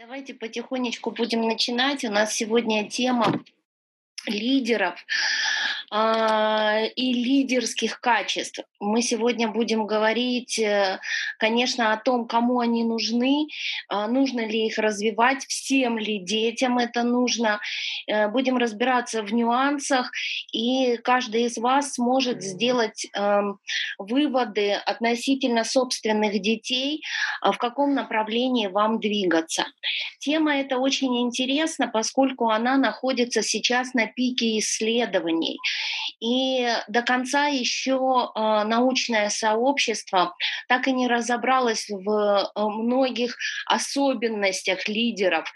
Давайте потихонечку будем начинать. У нас сегодня тема лидеров и лидерских качеств. Мы сегодня будем говорить, э, конечно, о том, кому они нужны, э, нужно ли их развивать, всем ли детям это нужно. Э, будем разбираться в нюансах, и каждый из вас сможет сделать э, выводы относительно собственных детей, э, в каком направлении вам двигаться. Тема эта очень интересна, поскольку она находится сейчас на пике исследований. И до конца еще э, научное сообщество так и не разобралось в э, многих особенностях лидеров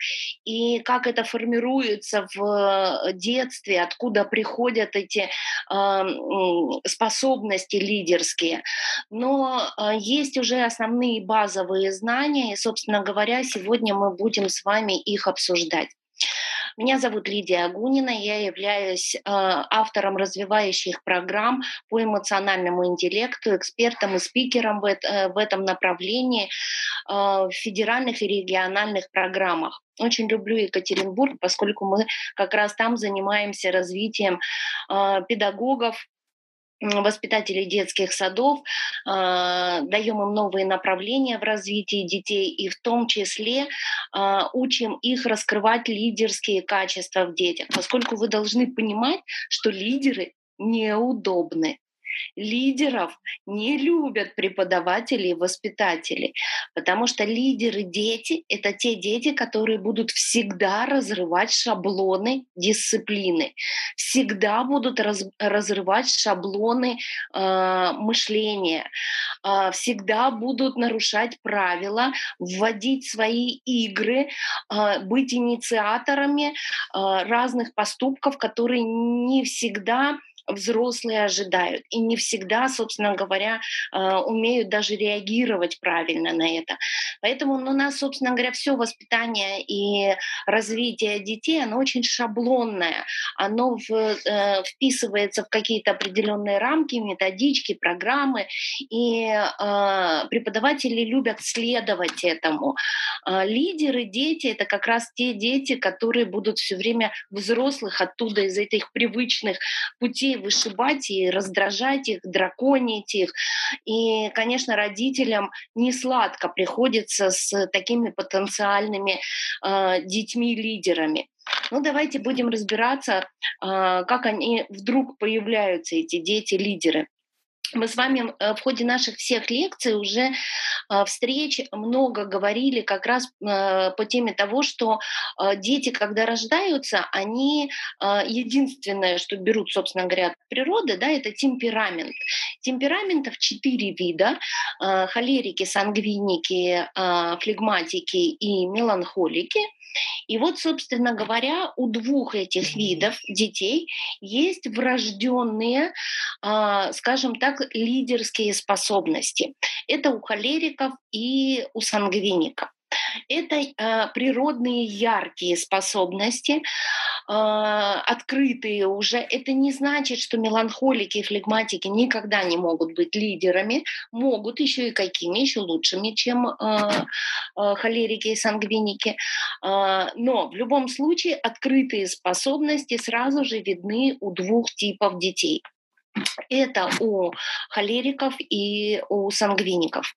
и как это формируется в детстве, откуда приходят эти э, способности лидерские. Но есть уже основные базовые знания, и, собственно говоря, сегодня мы будем с вами их обсуждать. Меня зовут Лидия Агунина, я являюсь э, автором развивающих программ по эмоциональному интеллекту, экспертом и спикером в, э, этом направлении э, в федеральных и региональных программах. Очень люблю Екатеринбург, поскольку мы как раз там занимаемся развитием педагогов, воспитателей детских садов, а, даем им новые направления в развитии детей и в том числе а, учим их раскрывать лидерские качества в детях, поскольку вы должны понимать, что лидеры неудобны. Лидеров не любят преподаватели и воспитатели, потому что лидеры дети — это те дети, которые будут всегда разрывать шаблоны дисциплины, всегда будут раз, разрывать шаблоны э, мышления, э, всегда будут нарушать правила, вводить свои игры, э, быть инициаторами э, разных поступков, которые не всегда взрослые ожидают. И не всегда, собственно говоря, а, умеют даже реагировать правильно на это. Поэтому ну, у нас, собственно говоря, все воспитание и развитие детей, оно очень шаблонное. Оно в, э, вписывается в какие-то определенные рамки, методички, программы. И э, преподаватели любят следовать этому. Э, лидеры, дети — это как раз те дети, которые будут все время взрослых оттуда, из этих привычных путей детей вышибать и раздражать их, драконить их. И, конечно, родителям не сладко приходится с такими потенциальными э, детьми-лидерами. Ну, давайте будем разбираться, э, как они вдруг появляются, эти дети-лидеры. Мы с вами э, в ходе наших всех лекций уже э, встреч много говорили как раз э, по теме того, что дети, когда рождаются, они единственное, что берут, собственно говоря, от природы, да, это темперамент. Темпераментов четыре вида. Холерики, сангвиники, флегматики и меланхолики – и вот, собственно говоря, у двух этих видов детей есть врожденные, а, скажем так, лидерские способности. Это у холериков и у сангвиников. Это э, природные яркие способности, э, открытые уже. Это не значит, что меланхолики и флегматики никогда не могут быть лидерами. Могут еще и какими, еще лучшими, чем э, э, холерики и сангвиники. Э, но в любом случае открытые способности сразу же видны у двух типов детей. Это у холериков и у сангвиников.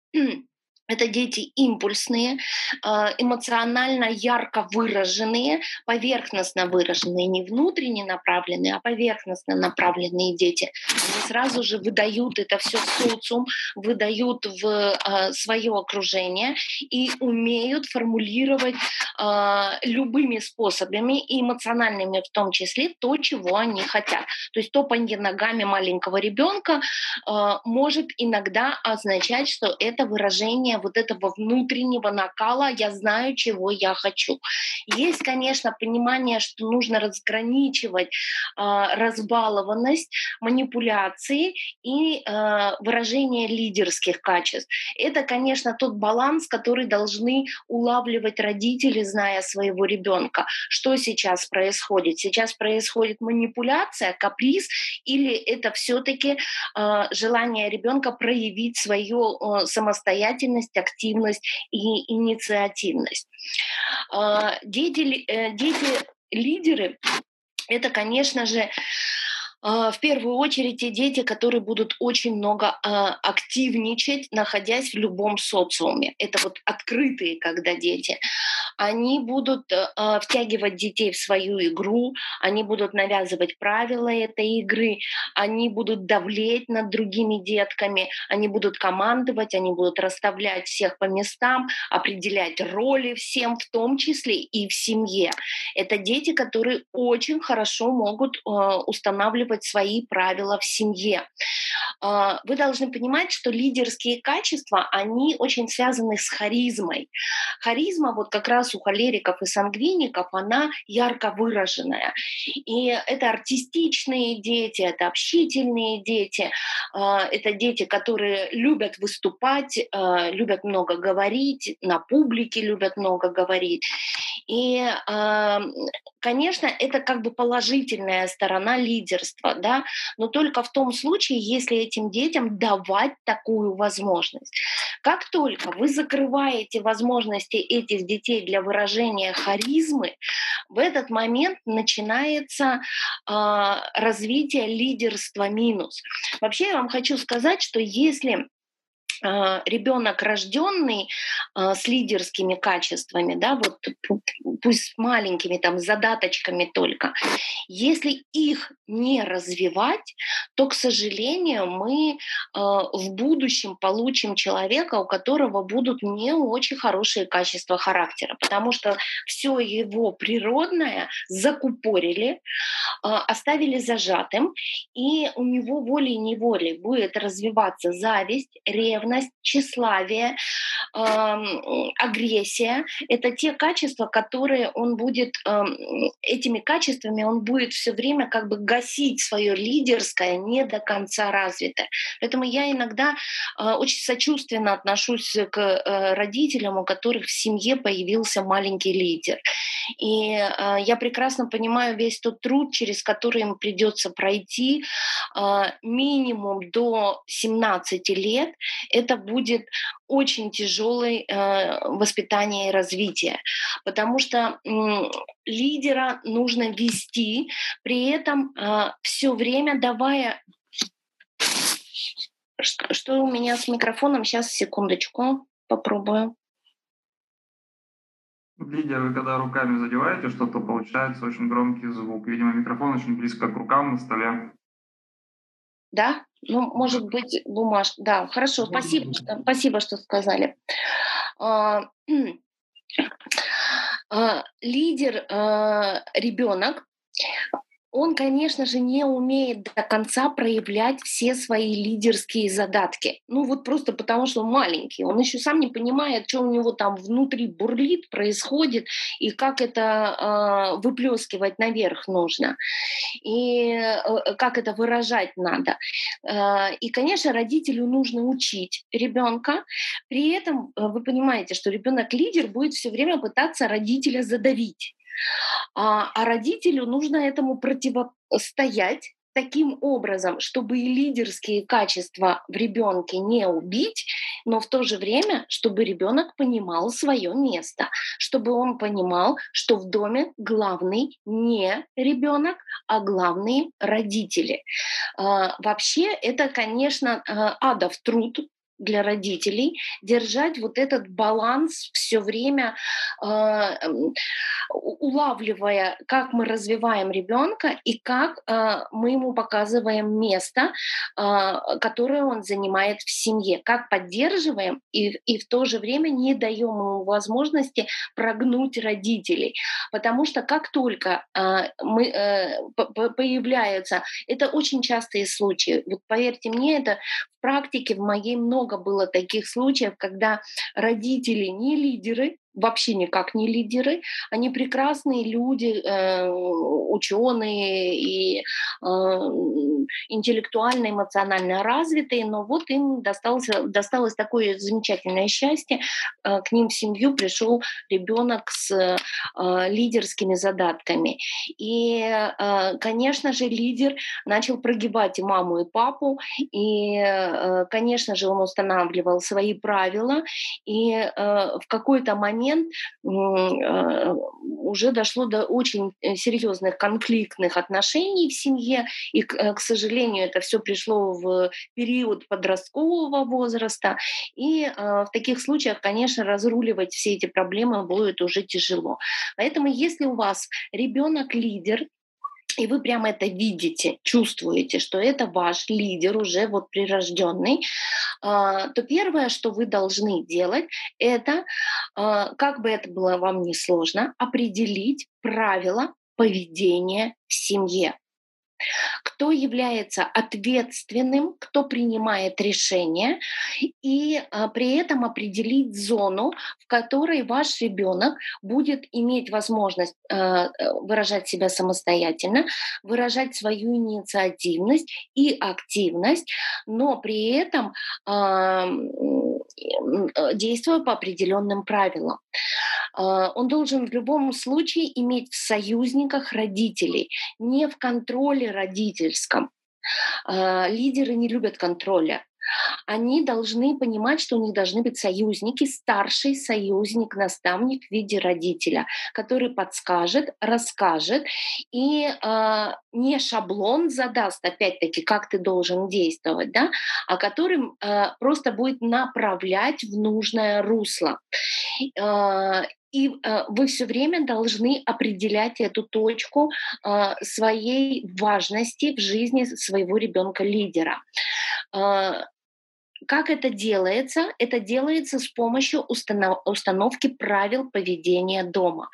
Это дети импульсные, а, эмоционально ярко выраженные, поверхностно выраженные, не внутренне направленные, а поверхностно направленные дети. Они сразу же выдают это все в социум, выдают в а, свое окружение и умеют формулировать а, любыми способами, и эмоциональными в том числе, то, чего они хотят. То есть топанье ногами маленького ребенка может иногда означать, что это выражение вот этого внутреннего накала «я знаю, чего я хочу». Есть, конечно, понимание, что нужно разграничивать э, разбалованность, манипуляции и э, выражение лидерских качеств. Это, конечно, тот баланс, который должны улавливать родители, зная своего ребенка. Что сейчас происходит? Сейчас происходит манипуляция, каприз, или это все-таки э, желание ребенка проявить свою э, самостоятельность деятельность, активность и инициативность. А, дети, э, дети лидеры это, конечно же, в первую очередь те дети, которые будут очень много а, активничать, находясь в любом социуме. Это вот открытые, когда дети. Они будут а, втягивать детей в свою игру, они будут навязывать правила этой игры, они будут давлеть над другими детками, они будут командовать, они будут расставлять всех по местам, определять роли всем, в том числе и в семье. Это дети, которые очень хорошо могут устанавливать устанавливать свои правила в семье. А, вы должны понимать, что лидерские качества, они очень связаны с харизмой. Харизма вот как раз у холериков и сангвиников, она ярко выраженная. И это артистичные дети, это общительные дети, а, это дети, которые любят выступать, а, любят много говорить, на публике любят много говорить. И, конечно, это как бы положительная сторона лидерства, да, но только в том случае, если этим детям давать такую возможность. Как только вы закрываете возможности этих детей для выражения харизмы, в этот момент начинается э, развитие лидерства минус. Вообще я вам хочу сказать, что если а, ребенок рожденный а, с лидерскими качествами, да, вот пусть маленькими там задаточками только, если их не развивать, то, к сожалению, мы а, в будущем получим человека, у которого будут не очень хорошие качества характера, потому что все его природное закупорили, оставили зажатым, и у него волей-неволей будет развиваться зависть, ревность, ревность, тщеславие, э, агрессия — это те качества, которые он будет, э, этими качествами он будет все время как бы гасить свое лидерское, не до конца развитое. Поэтому я иногда э, очень сочувственно отношусь к э, родителям, у которых в семье появился маленький лидер. И э, я прекрасно понимаю весь тот труд, через который им придется пройти э, минимум до 17 лет это будет очень тяжелое э, воспитание и развитие, потому что лидера нужно вести, при этом э, все время давая что, что у меня с микрофоном? Сейчас, секундочку, попробую. Лидия, вы когда руками задеваете что-то, получается очень громкий звук. Видимо, микрофон очень близко к рукам на столе. Да? Ну, может быть, бумаж. Да, хорошо, спасибо, что, спасибо, что сказали. А, а, лидер а, ребенок он, конечно же, не умеет до конца проявлять все свои лидерские задатки. Ну вот просто потому, что он маленький. Он еще сам не понимает, что у него там внутри бурлит, происходит, и как это э, выплескивать наверх нужно, и э, как это выражать надо. Э, и, конечно, родителю нужно учить ребенка. При этом э, вы понимаете, что ребенок лидер будет все время пытаться родителя задавить. А, а родителю нужно этому противостоять таким образом, чтобы и лидерские качества в ребенке не убить, но в то же время, чтобы ребенок понимал свое место, чтобы он понимал, что в доме главный не ребенок, а главные родители. А, вообще это, конечно, а, адов труд, для родителей держать вот этот баланс все время, э, улавливая, как мы развиваем ребенка и как э, мы ему показываем место, э, которое он занимает в семье, как поддерживаем и, и в то же время не даем ему возможности прогнуть родителей. Потому что как только э, мы, э, появляются, это очень частые случаи, вот поверьте мне, это практике в моей много было таких случаев, когда родители не лидеры, вообще никак не лидеры, они прекрасные люди, э, ученые и э, интеллектуально, эмоционально развитые, но вот им досталось, досталось такое замечательное счастье, э, к ним в семью пришел ребенок с э, лидерскими задатками. И, конечно же, лидер начал прогибать и маму, и папу, и, конечно же, он устанавливал свои правила, и в какой-то момент момент э, уже дошло до очень э, серьезных конфликтных отношений в семье, и, э, к сожалению, это все пришло в период подросткового возраста, и в таких случаях, конечно, разруливать все эти проблемы будет уже тяжело. Поэтому, если у вас ребенок лидер, и вы прямо это видите, чувствуете, что это ваш лидер уже вот прирожденный, а, то первое, что вы должны делать, это, а, как бы это было вам не сложно, определить правила поведения в семье кто является ответственным, кто принимает решения, и а, при этом определить зону, в которой ваш ребенок будет иметь возможность а, э, выражать себя самостоятельно, выражать свою инициативность и активность, но при этом действуя по определенным правилам. А, он должен в любом случае иметь в союзниках родителей, не в контроле родительском. А, лидеры не любят контроля. Они должны понимать, что у них должны быть союзники, старший союзник, наставник в виде родителя, который подскажет, расскажет и э, не шаблон задаст, опять-таки, как ты должен действовать, да, а который э, просто будет направлять в нужное русло. Э, и э, вы все время должны определять эту точку э, своей важности в жизни своего ребенка-лидера. Э, как это делается? Это делается с помощью установ- установки правил поведения дома.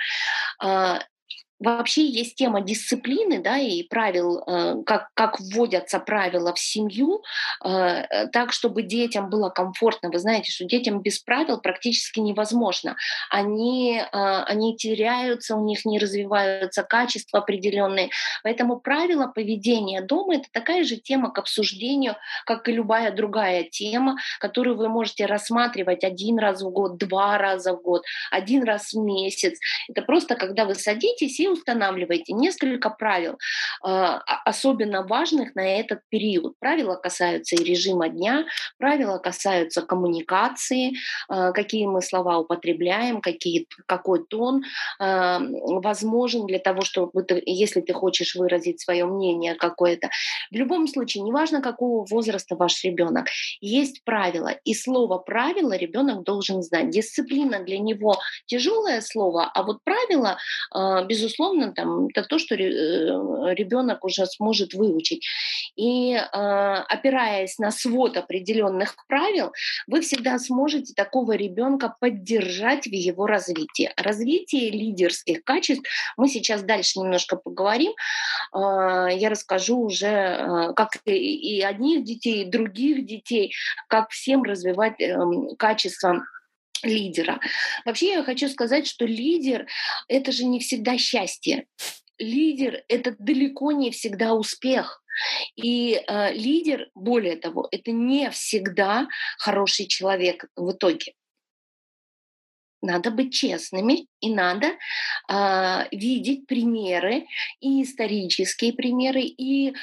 Вообще есть тема дисциплины, да, и правил, э, как, как вводятся правила в семью, э, э, так, чтобы детям было комфортно. Вы знаете, что детям без правил практически невозможно. Они, они теряются, у них не развиваются качества определенные. Поэтому правила поведения дома — это такая же тема к обсуждению, как и любая другая тема, которую вы можете рассматривать один раз в год, два раза в год, один раз в месяц. Это просто когда вы садитесь и устанавливаете несколько правил, а, особенно важных на этот период. Правила касаются и режима дня, правила касаются коммуникации, а, какие мы слова употребляем, какие, какой тон а, возможен для того, чтобы, ты, если ты хочешь выразить свое мнение какое-то. В любом случае, неважно, какого возраста ваш ребенок, есть правила. И слово правило ребенок должен знать. Дисциплина для него тяжелое слово, а вот правила, безусловно, безусловно, там, это то, что э, ребенок уже сможет выучить. И а, опираясь на свод определенных правил, вы всегда сможете такого ребенка поддержать в его развитии. Развитие лидерских качеств мы сейчас дальше немножко поговорим. А, я расскажу уже, а, как и одних детей, и других детей, как всем развивать эм, качества лидера. Вообще я хочу сказать, что лидер — это же не всегда счастье. Лидер — это далеко не всегда успех. И э, лидер, более того, это не всегда хороший человек в итоге. Надо быть честными и надо э, видеть примеры, и исторические примеры, и э,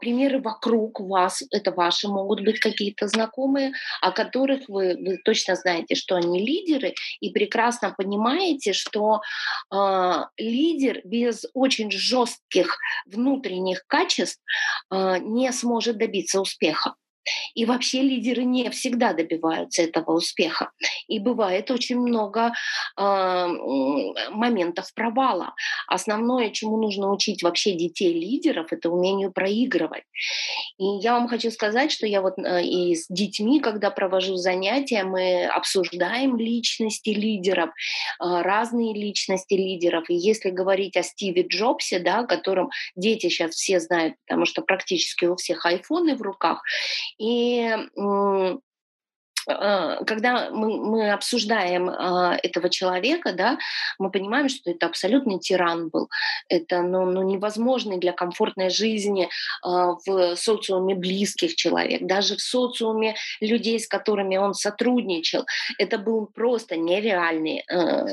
примеры вокруг вас. Это ваши могут быть какие-то знакомые, о которых вы, вы точно знаете, что они лидеры, и прекрасно понимаете, что э, лидер без очень жестких внутренних качеств э, не сможет добиться успеха. И вообще лидеры не всегда добиваются этого успеха. И бывает очень много э, моментов провала. Основное, чему нужно учить вообще детей лидеров, это умению проигрывать. И я вам хочу сказать, что я вот э, и с детьми, когда провожу занятия, мы обсуждаем личности лидеров, э, разные личности лидеров. И если говорить о Стиве Джобсе, да, которым дети сейчас все знают, потому что практически у всех айфоны в руках, и когда мы, мы обсуждаем э, этого человека, да, мы понимаем, что это абсолютный тиран был. Это ну, ну, невозможный для комфортной жизни э, в социуме близких человек, даже в социуме людей, с которыми он сотрудничал. Это был просто нереальный. Э,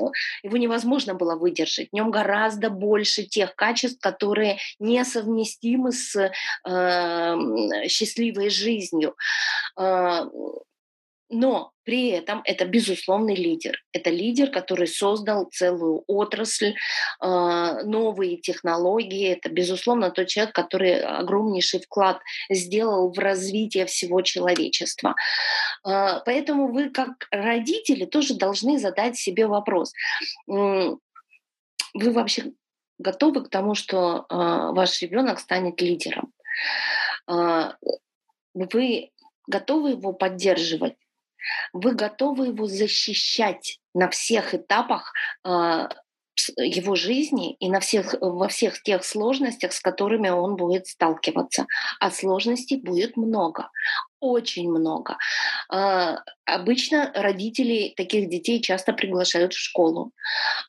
его невозможно было выдержать. В нем гораздо больше тех качеств, которые несовместимы с э, счастливой жизнью. Э, но при этом это безусловный лидер. Это лидер, который создал целую отрасль, а, новые технологии. Это, безусловно, тот человек, который огромнейший вклад сделал в развитие всего человечества. А, поэтому вы, как родители, тоже должны задать себе вопрос. Вы вообще готовы к тому, что а, ваш ребенок станет лидером? Вы готовы его поддерживать? Вы готовы его защищать на всех этапах а, его жизни и на всех, во всех тех сложностях, с которыми он будет сталкиваться. А сложностей будет много, очень много. А, обычно родители таких детей часто приглашают в школу.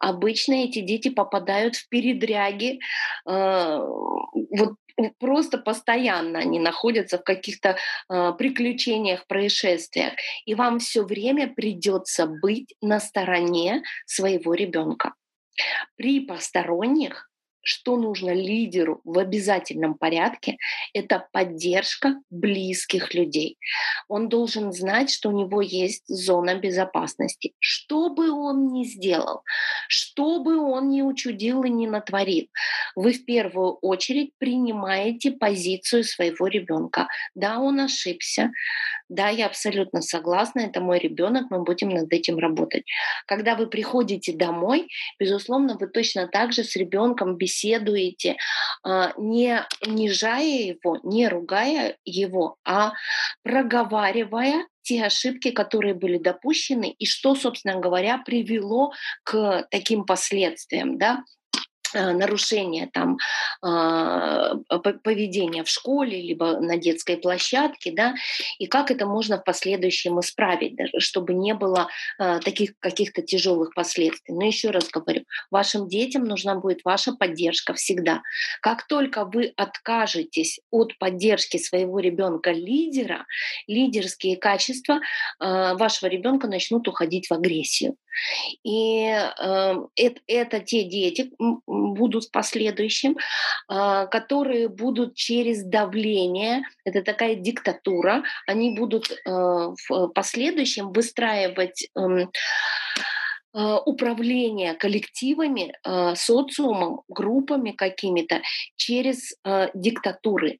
Обычно эти дети попадают в передряги. А, вот просто постоянно они находятся в каких-то э, приключениях, происшествиях, и вам все время придется быть на стороне своего ребенка. При посторонних что нужно лидеру в обязательном порядке, это поддержка близких людей. Он должен знать, что у него есть зона безопасности. Что бы он ни сделал, что бы он ни учудил и ни натворил, вы в первую очередь принимаете позицию своего ребенка. Да, он ошибся, да, я абсолютно согласна, это мой ребенок, мы будем над этим работать. Когда вы приходите домой, безусловно, вы точно так же с ребенком беседуете, а, не унижая его, не ругая его, а проговаривая те ошибки, которые были допущены, и что, собственно говоря, привело к таким последствиям. Да? Э, нарушение там а, поведения в школе либо на детской площадке, да, и как это можно в последующем исправить, чтобы не было а, таких каких-то тяжелых последствий. Но еще раз говорю, вашим детям нужна будет ваша поддержка всегда. Как только вы откажетесь от поддержки своего ребенка лидера, лидерские качества а, вашего ребенка начнут уходить в агрессию. И э, это, это те дети будут в последующем, э, которые будут через давление, это такая диктатура, они будут э, в последующем выстраивать э, управление коллективами, социумом, группами какими-то через диктатуры.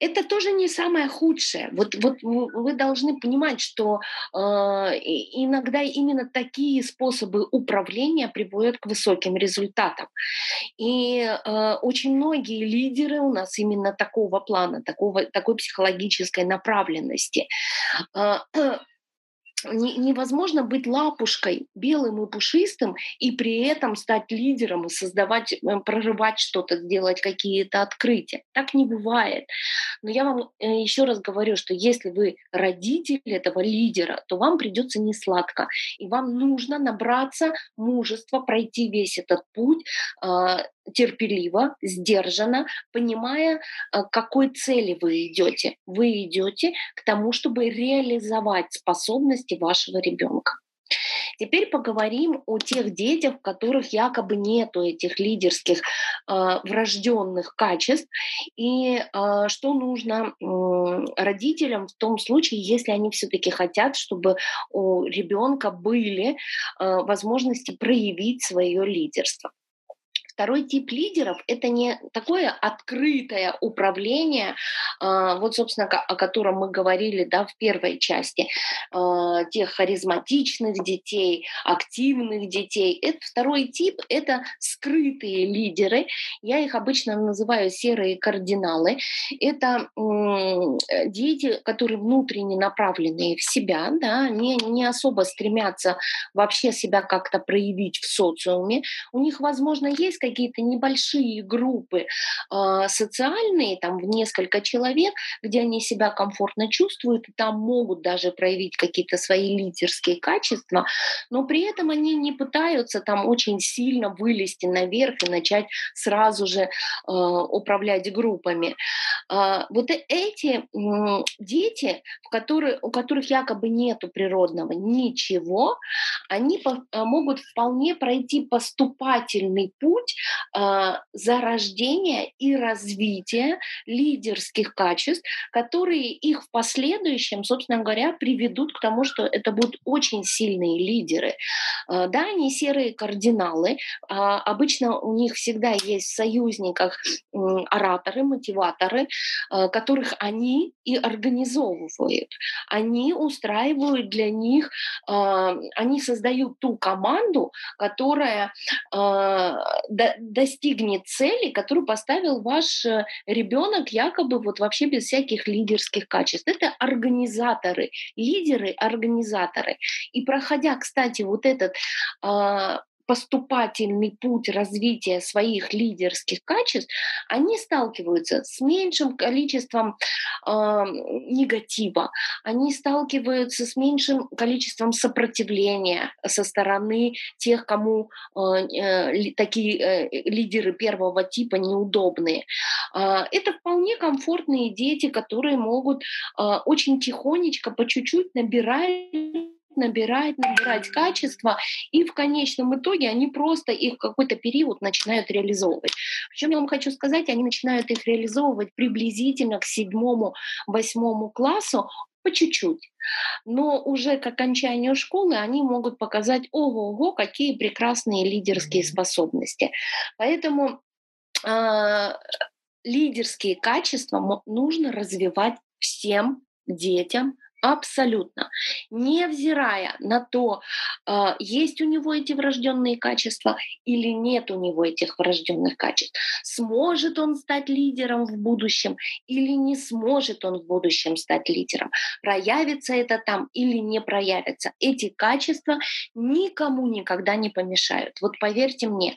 Это тоже не самое худшее. Вот, вот вы должны понимать, что э, иногда именно такие способы управления приводят к высоким результатам. И э, очень многие лидеры у нас именно такого плана, такого, такой психологической направленности. Э, невозможно быть лапушкой белым и пушистым и при этом стать лидером и создавать, эм, прорывать что-то, делать какие-то открытия. Так не бывает. Но я вам э, еще раз говорю, что если вы родитель этого лидера, то вам придется не сладко. И вам нужно набраться мужества, пройти весь этот путь, а, терпеливо, сдержанно, понимая, к какой цели вы идете. Вы идете к тому, чтобы реализовать способности вашего ребенка. Теперь поговорим о тех детях, в которых якобы нету этих лидерских э, врожденных качеств и э, что нужно э, родителям в том случае, если они все-таки хотят, чтобы у ребенка были э, возможности проявить свое лидерство. Второй тип лидеров — это не такое открытое управление, а, вот, собственно, о котором мы говорили да, в первой части, а, тех харизматичных детей, активных детей. Это второй тип — это скрытые лидеры. Я их обычно называю серые кардиналы. Это дети, которые внутренне направленные в себя, да, не, не особо стремятся вообще себя как-то проявить в социуме. У них, возможно, есть какие-то небольшие группы э, социальные, там в несколько человек, где они себя комфортно чувствуют, и там могут даже проявить какие-то свои лидерские качества, но при этом они не пытаются там очень сильно вылезти наверх и начать сразу же э, управлять группами. Э, вот эти э, дети, в которые, у которых якобы нету природного ничего, они по, могут вполне пройти поступательный путь э, зарождения и развития лидерских качеств, которые их в последующем, собственно говоря, приведут к тому, что это будут очень сильные лидеры. Э, да, они серые кардиналы. Э, обычно у них всегда есть в союзниках ораторы, мотиваторы, которых они и организовывают. Они устраивают для них, они создают ту команду, которая до, достигнет цели, которую поставил ваш э, ребенок якобы вот вообще без всяких лидерских качеств. Это организаторы, лидеры, организаторы. И проходя, кстати, вот этот э, поступательный путь развития своих лидерских качеств, они сталкиваются с меньшим количеством э, негатива, они сталкиваются с меньшим количеством сопротивления со стороны тех, кому э, э, такие э, лидеры первого типа неудобные. Э, это вполне комфортные дети, которые могут э, очень тихонечко, по чуть-чуть набирать набирать, набирать качество, и в конечном итоге они просто их какой-то период начинают реализовывать. Причем я вам хочу сказать, они начинают их реализовывать приблизительно к седьмому, восьмому классу, по чуть-чуть. Но уже к окончанию школы они могут показать, ого-го, какие прекрасные лидерские способности. Поэтому э, лидерские качества нужно развивать всем детям Абсолютно. Невзирая на то, а, есть у него эти врожденные качества или нет у него этих врожденных качеств. Сможет он стать лидером в будущем или не сможет он в будущем стать лидером. Проявится это там или не проявится. Эти качества никому никогда не помешают. Вот поверьте мне.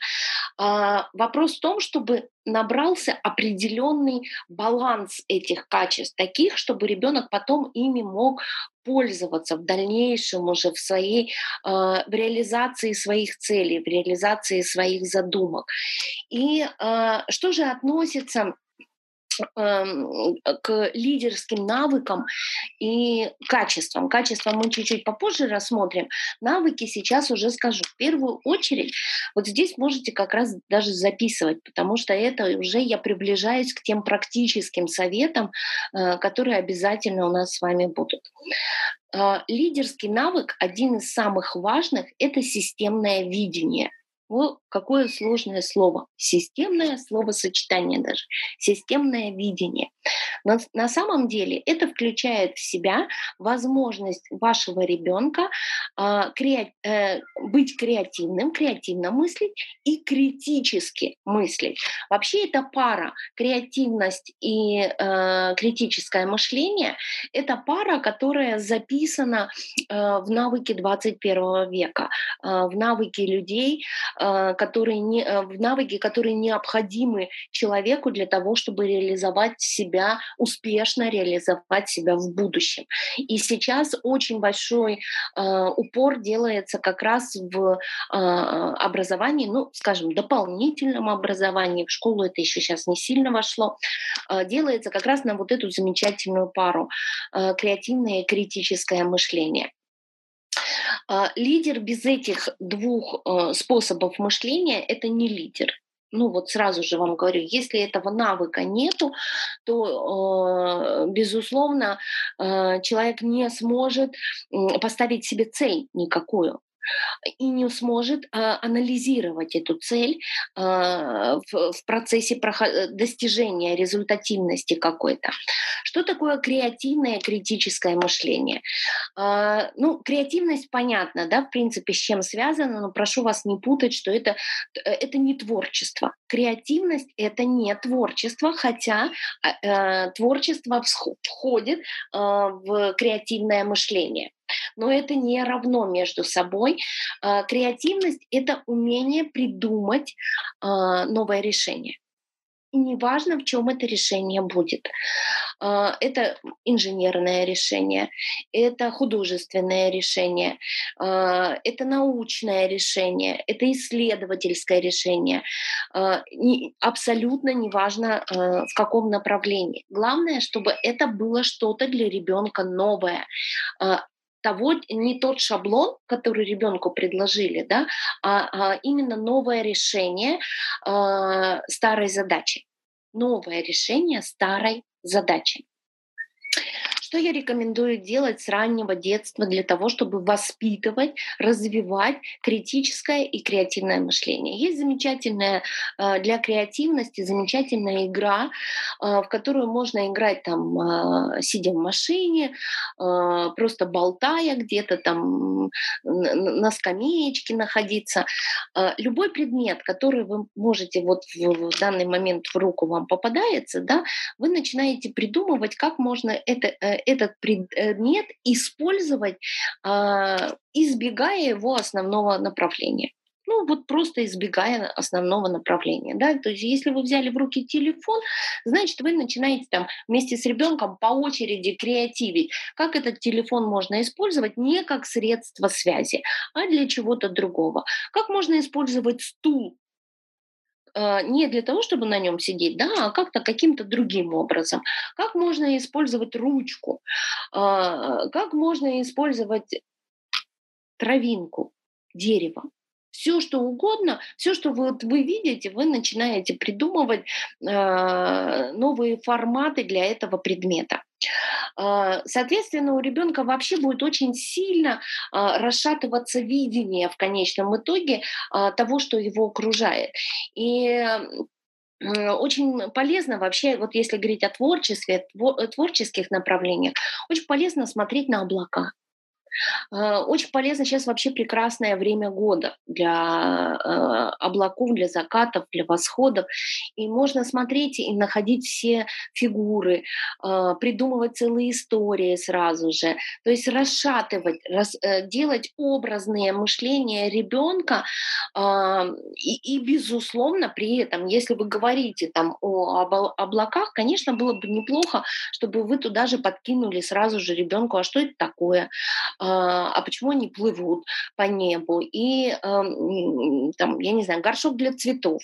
А, вопрос в том, чтобы набрался определенный баланс этих качеств, таких, чтобы ребенок потом ими мог пользоваться в дальнейшем уже в своей э, в реализации своих целей, в реализации своих задумок. И э, что же относится к лидерским навыкам и качествам. Качества мы чуть-чуть попозже рассмотрим. Навыки сейчас уже скажу. В первую очередь, вот здесь можете как раз даже записывать, потому что это уже я приближаюсь к тем практическим советам, э, которые обязательно у нас с вами будут. Э, лидерский навык, один из самых важных, это системное видение – о, какое сложное слово. Системное словосочетание даже. Системное видение. Но на самом деле это включает в себя возможность вашего ребенка э, креа- э, быть креативным, креативно мыслить и критически мыслить. Вообще это пара креативность и э, критическое мышление. Это пара, которая записана э, в навыки 21 века, э, в навыки людей, которые не, э, навыки, которые необходимы человеку для того, чтобы реализовать себя, успешно реализовать себя в будущем. И сейчас очень большой э, упор делается как раз в э, образовании, ну, скажем, дополнительном образовании, в школу это еще сейчас не сильно вошло, э, делается как раз на вот эту замечательную пару э, креативное и критическое мышление. А, лидер без этих двух э, способов мышления – это не лидер. Ну вот сразу же вам говорю, если этого навыка нету, то, э, безусловно, человек не сможет поставить себе цель никакую и не сможет а, анализировать эту цель а, в, процессе достижения результативности какой-то. Что такое креативное критическое мышление? А, ну, креативность понятно, да, в принципе, с чем связано, но прошу вас не путать, что это, это не творчество. Креативность — это не творчество, хотя э, творчество входит э, в креативное мышление. но это не равно между собой. А, креативность — это умение придумать а, новое решение. Неважно, в чем это решение будет. А, это инженерное решение, это художественное решение, а, это научное решение, это исследовательское решение. А, абсолютно неважно, в каком направлении. Главное, чтобы это было что-то для ребенка новое того, не тот шаблон, который ребенку предложили, да, а, а именно новое решение э, старой задачи. Новое решение старой задачи. Что я рекомендую делать с раннего детства для того, чтобы воспитывать, развивать критическое и креативное мышление? Есть замечательная э, для креативности замечательная игра, э, в которую можно играть там, э, сидя в машине, просто болтая где-то там на скамеечке находиться. Любой предмет, который вы можете вот в данный момент в руку вам попадается, да, вы начинаете придумывать, как можно это этот предмет использовать, а, избегая его основного направления. Ну, вот просто избегая основного направления. Да? То есть, если вы взяли в руки телефон, значит, вы начинаете там вместе с ребенком по очереди креативить, как этот телефон можно использовать не как средство связи, а для чего-то другого. Как можно использовать стул не для того, чтобы на нем сидеть, да, а как-то каким-то другим образом. Как можно использовать ручку, а, как можно использовать травинку, дерево. Все, что угодно, все, что вы, вот вы видите, вы начинаете придумывать э, новые форматы для этого предмета. А, соответственно, у ребенка вообще будет очень сильно а, расшатываться видение в конечном итоге а, того, что его окружает. И очень полезно вообще, вот если говорить о творчестве, творческих направлениях, очень полезно смотреть на облака. Э, очень полезно сейчас вообще прекрасное время года для э, облаков, для закатов, для восходов. И можно смотреть и находить все фигуры, э, придумывать целые истории сразу же. То есть расшатывать, рас, делать образные мышления ребенка. И, и, безусловно, при этом, если вы говорите там о облаках, конечно, было бы неплохо, чтобы вы туда же подкинули сразу же ребенку, а что это такое? А, а почему они плывут по небу, и там, я не знаю, горшок для цветов.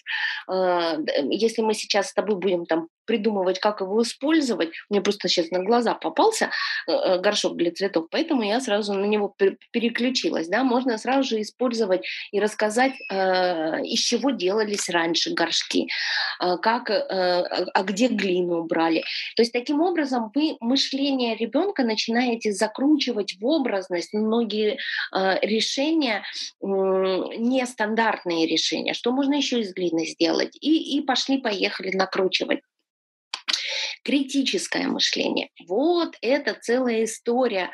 А, если мы сейчас с тобой будем там придумывать, как его использовать. Мне просто сейчас на глаза попался э, э, горшок для цветов, поэтому я сразу на него переключилась. Да? Можно сразу же использовать и рассказать, э, из чего делались раньше горшки, как, а где глину брали. То есть таким образом вы мышление ребенка начинаете закручивать в образность. Многие решения нестандартные решения. Что можно еще из глины сделать? И, и пошли-поехали накручивать критическое мышление. Вот это целая история,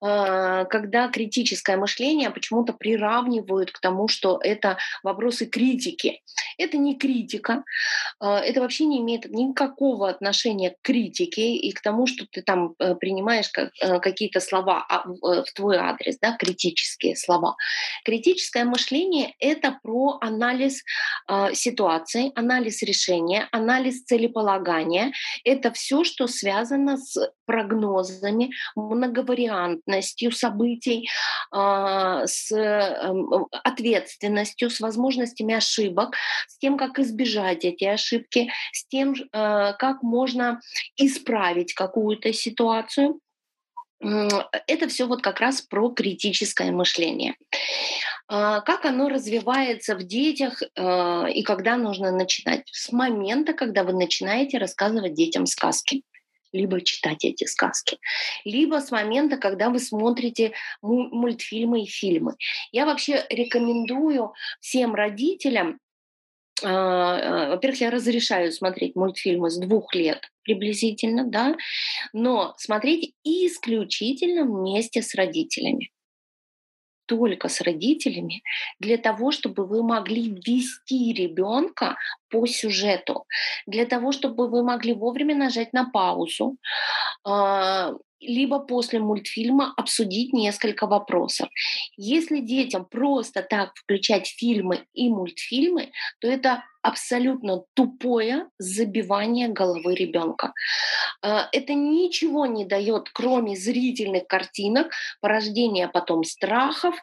а, когда критическое мышление почему-то приравнивают к тому, что это вопросы критики. Это не критика, а, это вообще не имеет никакого отношения к критике и к тому, что ты там э, принимаешь э, какие-то слова а, в твой адрес, да, критические слова. Критическое мышление — это про анализ ситуации, анализ решения, анализ целеполагания. Это это все, что связано с прогнозами, многовариантностью событий, а, с эм, ответственностью, с возможностями ошибок, с тем, как избежать эти ошибки, с тем, э, как можно исправить какую-то ситуацию это все вот как раз про критическое мышление. А, как оно развивается в детях а, и когда нужно начинать? С момента, когда вы начинаете рассказывать детям сказки либо читать эти сказки, либо с момента, когда вы смотрите мультфильмы и фильмы. Я вообще рекомендую всем родителям во-первых, я разрешаю смотреть мультфильмы с двух лет приблизительно, да, но смотреть исключительно вместе с родителями. Только с родителями для того, чтобы вы могли вести ребенка по сюжету, для того, чтобы вы могли вовремя нажать на паузу, а, либо после мультфильма обсудить несколько вопросов. Если детям просто так включать фильмы и мультфильмы, то это абсолютно тупое забивание головы ребенка. А, это ничего не дает, кроме зрительных картинок, порождения потом страхов,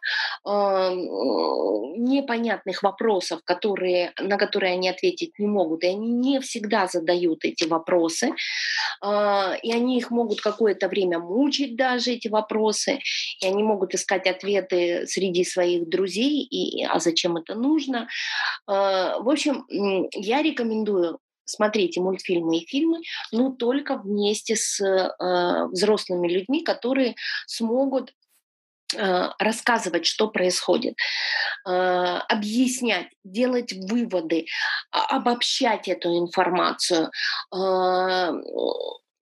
а, непонятных вопросов, которые, на которые они ответить не могут. И они не всегда задают эти вопросы. А, и они их могут какое-то время мучить даже, эти вопросы. И они могут искать ответы среди своих друзей. И, а зачем это нужно? В общем, я рекомендую смотреть мультфильмы и фильмы, но только вместе с э, взрослыми людьми, которые смогут э, рассказывать, что происходит, э, объяснять, делать выводы, обобщать эту информацию, э,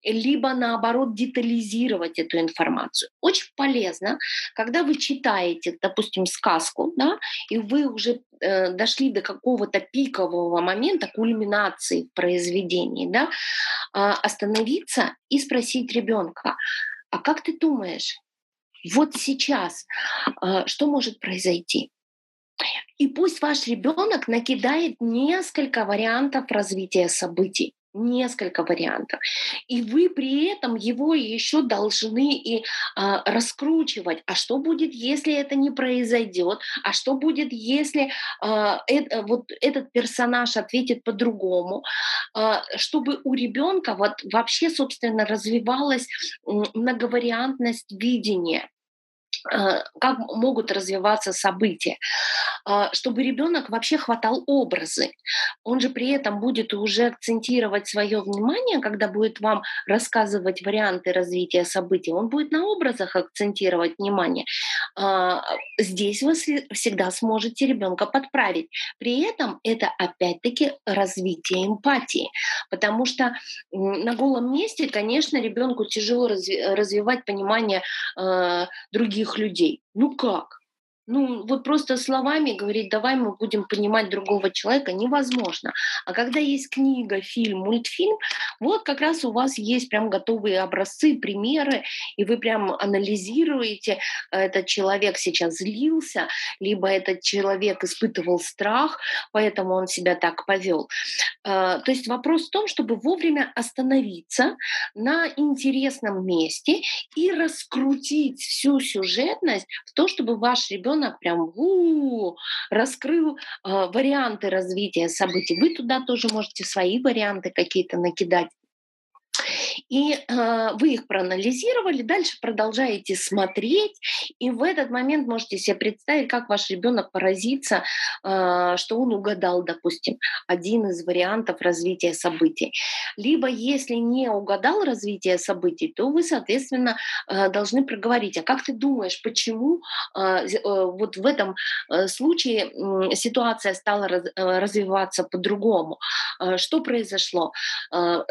либо наоборот детализировать эту информацию. Очень полезно, когда вы читаете, допустим, сказку, да, и вы уже э, дошли до какого-то пикового момента, кульминации в произведении, да, э, остановиться и спросить ребенка, а как ты думаешь, вот сейчас э, что может произойти? И пусть ваш ребенок накидает несколько вариантов развития событий несколько вариантов. И вы при этом его еще должны и а, раскручивать. А что будет, если это не произойдет? А что будет, если а, это, вот этот персонаж ответит по-другому? А, чтобы у ребенка вот вообще, собственно, развивалась многовариантность видения. Э, как могут развиваться события, а, чтобы ребенок вообще хватал образы. Он же при этом будет уже акцентировать свое внимание, когда будет вам рассказывать варианты развития событий, он будет на образах акцентировать внимание. А, здесь вы всегда сможете ребенка подправить. При этом это опять-таки развитие эмпатии, потому что на голом месте, конечно, ребенку тяжело развивать понимание э, других людей. Ну как? Ну, вот просто словами говорить, давай мы будем понимать другого человека, невозможно. А когда есть книга, фильм, мультфильм, вот как раз у вас есть прям готовые образцы, примеры, и вы прям анализируете, этот человек сейчас злился, либо этот человек испытывал страх, поэтому он себя так повел. А, то есть вопрос в том, чтобы вовремя остановиться на интересном месте и раскрутить всю сюжетность в то, чтобы ваш ребенок ребенок прям у, раскрыл э, варианты развития событий. Вы туда тоже можете свои варианты какие-то накидать. И э, вы их проанализировали, дальше продолжаете смотреть, и в этот момент можете себе представить, как ваш ребенок поразится, э, что он угадал, допустим, один из вариантов развития событий. Либо если не угадал развитие событий, то вы, соответственно, э, должны проговорить, а как ты думаешь, почему э, э, вот в этом э, случае э, ситуация стала раз, э, развиваться по-другому? Э, что произошло? Э,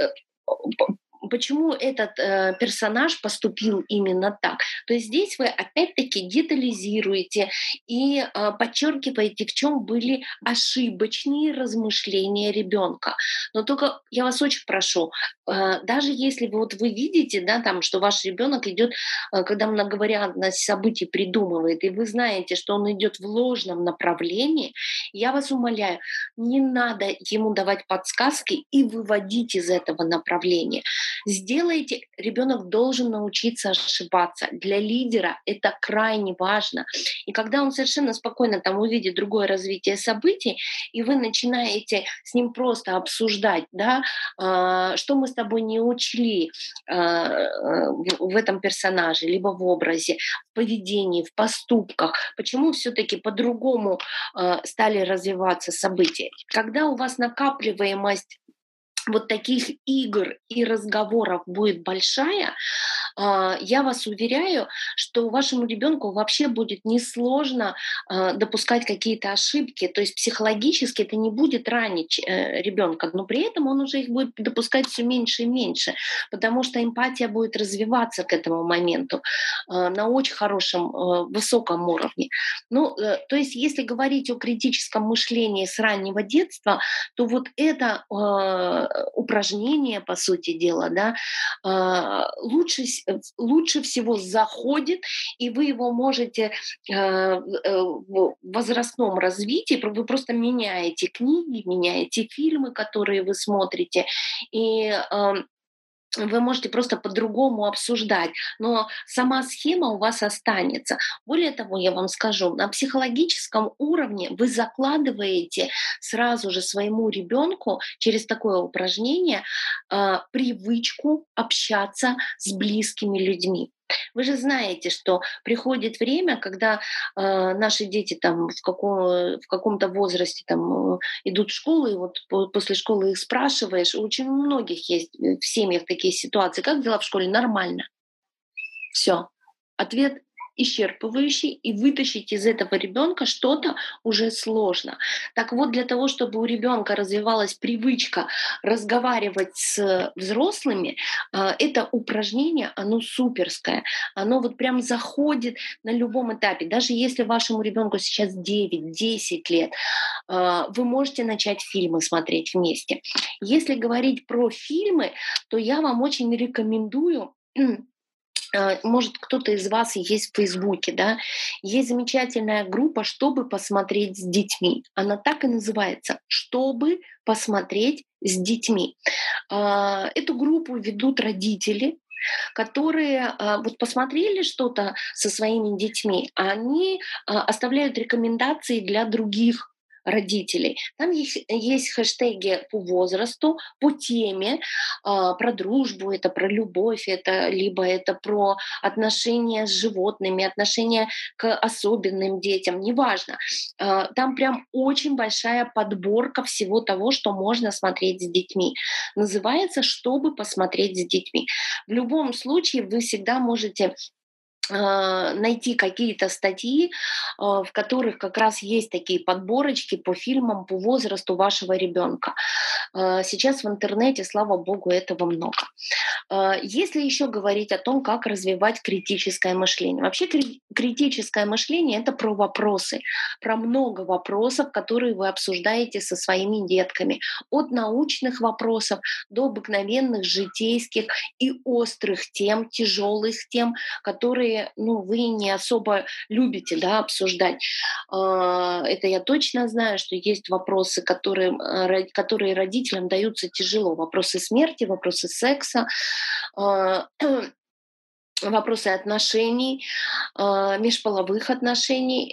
почему этот э, персонаж поступил именно так. То есть здесь вы опять-таки детализируете и э, подчеркиваете, в чем были ошибочные размышления ребенка. Но только я вас очень прошу, э, даже если вы, вот вы видите, да, там, что ваш ребенок идет, э, когда многовариантность событий придумывает, и вы знаете, что он идет в ложном направлении, я вас умоляю, не надо ему давать подсказки и выводить из этого направления. Сделайте, ребенок должен научиться ошибаться. Для лидера это крайне важно. И когда он совершенно спокойно там увидит другое развитие событий, и вы начинаете с ним просто обсуждать, да, э, что мы с тобой не учли э, в, этом персонаже, либо в образе, в поведении, в поступках, почему все-таки по-другому э, стали развиваться события. Когда у вас накапливаемость вот таких игр и разговоров будет большая, я вас уверяю, что вашему ребенку вообще будет несложно а, допускать какие-то ошибки. То есть психологически это не будет ранить э, ребенка, но при этом он уже их будет допускать все меньше и меньше, потому что эмпатия будет развиваться к этому моменту а, на очень хорошем, высоком уровне. Ну, э, то есть если говорить о критическом мышлении с раннего детства, то вот это упражнение, по сути дела, да, лучше лучше всего заходит, и вы его можете в возрастном развитии, вы просто меняете книги, меняете фильмы, которые вы смотрите, и вы можете просто по-другому обсуждать, но сама схема у вас останется. Более того, я вам скажу, на психологическом уровне вы закладываете сразу же своему ребенку через такое упражнение э, привычку общаться с близкими людьми. Вы же знаете, что приходит время, когда э, наши дети там в, каком, в каком-то возрасте там э, идут в школу, и вот после школы их спрашиваешь. Очень многих есть в семьях такие ситуации. Как дела в школе? Нормально. Все. Ответ исчерпывающий, и вытащить из этого ребенка что-то уже сложно. Так вот, для того, чтобы у ребенка развивалась привычка разговаривать с взрослыми, а, это упражнение, оно суперское. Оно вот прям заходит на любом этапе. Даже если вашему ребенку сейчас 9-10 лет, а, вы можете начать фильмы смотреть вместе. Если говорить про фильмы, то я вам очень рекомендую может, кто-то из вас есть в Фейсбуке, да, есть замечательная группа «Чтобы посмотреть с детьми». Она так и называется «Чтобы посмотреть с детьми». А, эту группу ведут родители, которые а, вот посмотрели что-то со своими детьми, а они оставляют рекомендации для других родителей. Там есть, есть хэштеги по возрасту, по теме, э, про дружбу, это про любовь, это либо это про отношения с животными, отношения к особенным детям, неважно. Э, там прям очень большая подборка всего того, что можно смотреть с детьми. Называется «Чтобы посмотреть с детьми». В любом случае вы всегда можете а, найти какие-то статьи, а, в которых как раз есть такие подборочки по фильмам по возрасту вашего ребенка. А, сейчас в интернете, слава богу, этого много. Если еще говорить о том, как развивать критическое мышление. Вообще критическое мышление — это про вопросы, про много вопросов, которые вы обсуждаете со своими детками. От научных вопросов до обыкновенных житейских и острых тем, тяжелых тем, которые ну, вы не особо любите да, обсуждать. А, это я точно знаю, что есть вопросы, которые, а, которые родителям даются тяжело. Вопросы смерти, вопросы секса, а, вопросы отношений, межполовых отношений,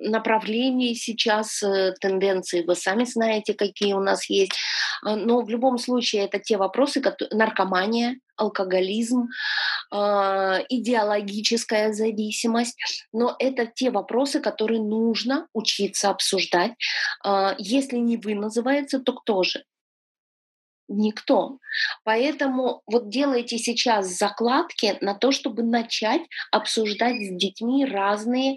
направлений сейчас, э, тенденции, вы сами знаете, какие у нас есть. А, но в любом случае это те вопросы, как наркомания, алкоголизм, а, идеологическая зависимость. Но это те вопросы, которые нужно учиться обсуждать. А, если не вы называется, то кто же? Никто. Поэтому вот делайте сейчас закладки на то, чтобы начать обсуждать с детьми разные э,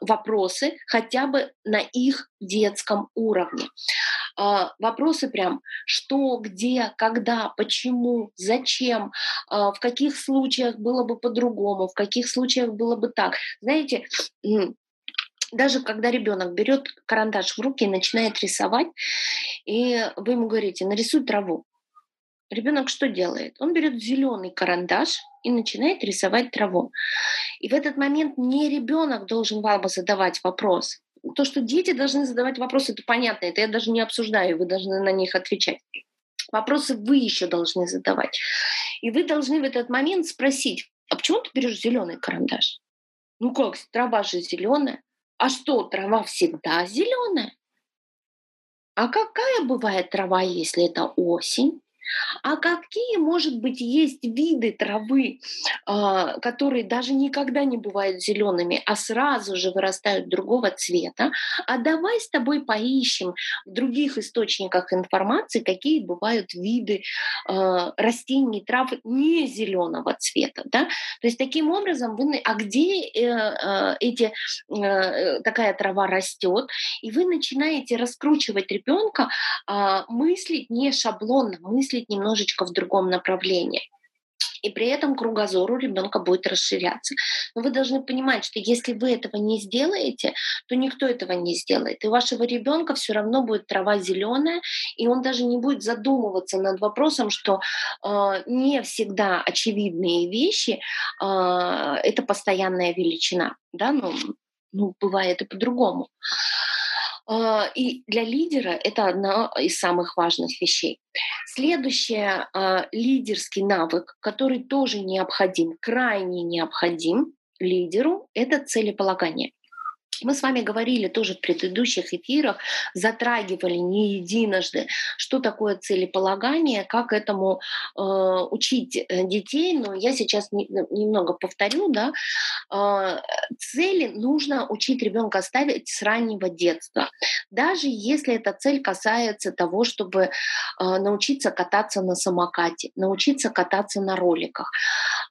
вопросы, хотя бы на их детском уровне. Э, вопросы прям что, где, когда, почему, зачем, э, в каких случаях было бы по-другому, в каких случаях было бы так. Знаете, даже когда ребенок берет карандаш в руки и начинает рисовать, и вы ему говорите, нарисуй траву. Ребенок что делает? Он берет зеленый карандаш и начинает рисовать траву. И в этот момент не ребенок должен вам задавать вопрос. То, что дети должны задавать вопросы, это понятно, это я даже не обсуждаю, вы должны на них отвечать. Вопросы вы еще должны задавать. И вы должны в этот момент спросить, а почему ты берешь зеленый карандаш? Ну как, трава же зеленая. А что, трава всегда зеленая? А какая бывает трава, если это осень? А какие, может быть, есть виды травы, а, которые даже никогда не бывают зелеными, а сразу же вырастают другого цвета? А давай с тобой поищем в других источниках информации, какие бывают виды а, растений, трав не зеленого цвета. Да? То есть таким образом вы... А где э, а, эти, э, такая трава растет? И вы начинаете раскручивать ребенка, мыслить не шаблонно, мыслить мыслить немножечко в другом направлении. и при этом кругозор у ребенка будет расширяться. Но вы должны понимать, что если вы этого не сделаете, то никто этого не сделает. И у вашего ребенка все равно будет трава зеленая, и он даже не будет задумываться над вопросом, что э, не всегда очевидные вещи э, это постоянная величина. Да? Ну, ну, бывает и по-другому. А, и для лидера это одна из самых важных вещей. Следующий лидерский навык, который тоже необходим, крайне необходим лидеру, это целеполагание. Мы с вами говорили тоже в предыдущих эфирах, затрагивали не единожды, что такое целеполагание, как этому э, учить э, детей, но я сейчас не, немного повторю, да, э, цели нужно учить ребенка ставить с раннего детства, даже если эта цель касается того, чтобы э, научиться кататься на самокате, научиться кататься на роликах,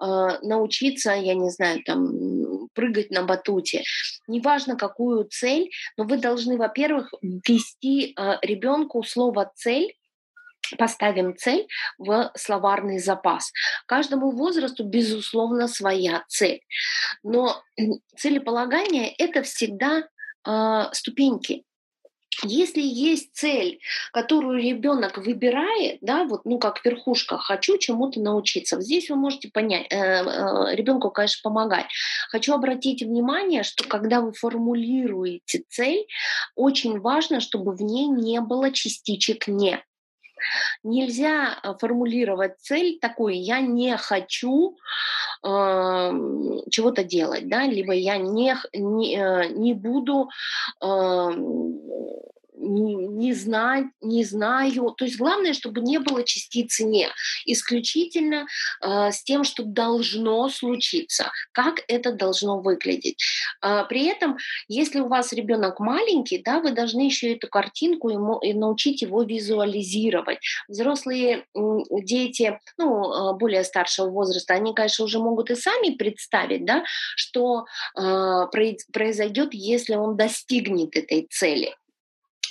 э, научиться, я не знаю, там прыгать на батуте, неважно какую цель, но вы должны, во-первых, ввести э, ребенку слово цель поставим цель в словарный запас. Каждому возрасту, безусловно, своя цель. Но целеполагание — это всегда э, ступеньки. Если есть цель, которую ребенок выбирает, да, вот, ну, как верхушка, хочу чему-то научиться, здесь вы можете понять, э, э, ребенку, конечно, помогать. Хочу обратить внимание, что когда вы формулируете цель, очень важно, чтобы в ней не было частичек «не». Нельзя э, формулировать цель такой «я не хочу э, чего-то делать», да, либо «я не, не, э, не буду э, не, не, знать, не знаю. То есть главное, чтобы не было частицы «не». Исключительно э, с тем, что должно случиться. Как это должно выглядеть. Э, при этом, если у вас ребенок маленький, да, вы должны еще эту картинку ему и научить его визуализировать. Взрослые э, дети, ну, более старшего возраста, они, конечно, уже могут и сами представить, да, что э, произойдет, если он достигнет этой цели.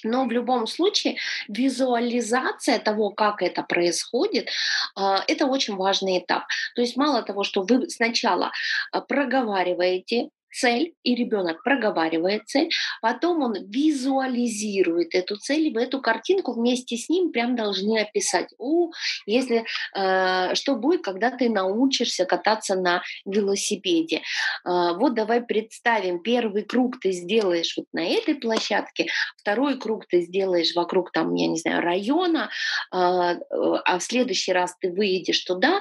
Но в любом случае визуализация того, как это происходит, а, это очень важный этап. То есть мало того, что вы сначала а, проговариваете цель, и ребенок проговаривает цель, потом он визуализирует эту цель, и в эту картинку вместе с ним прям должны описать, у, если, э, что будет, когда ты научишься кататься на велосипеде. Э, вот давай представим, первый круг ты сделаешь вот на этой площадке, второй круг ты сделаешь вокруг там, я не знаю, района, э, а в следующий раз ты выедешь туда,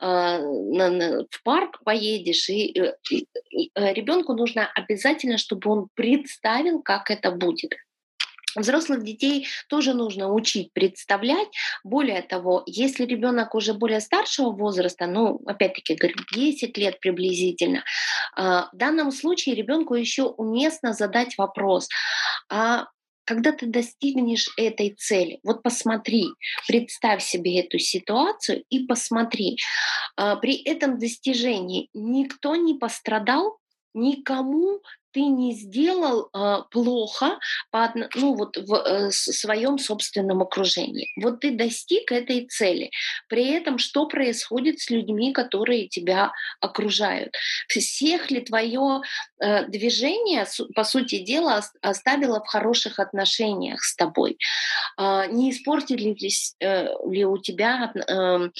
э, на, на, в парк поедешь, и, и, и ребенок ребенку нужно обязательно, чтобы он представил, как это будет. Взрослых детей тоже нужно учить представлять. Более того, если ребенок уже более старшего возраста, ну, опять-таки, говорю, 10 лет приблизительно, а, в данном случае ребенку еще уместно задать вопрос, а когда ты достигнешь этой цели, вот посмотри, представь себе эту ситуацию и посмотри. А, при этом достижении никто не пострадал, никому ты не сделал э, плохо по, ну, вот в э, своем собственном окружении. Вот ты достиг этой цели. При этом что происходит с людьми, которые тебя окружают? Всех ли твое э, движение, по сути дела, оставило в хороших отношениях с тобой? Э, не испортили ли, э, ли у тебя, э,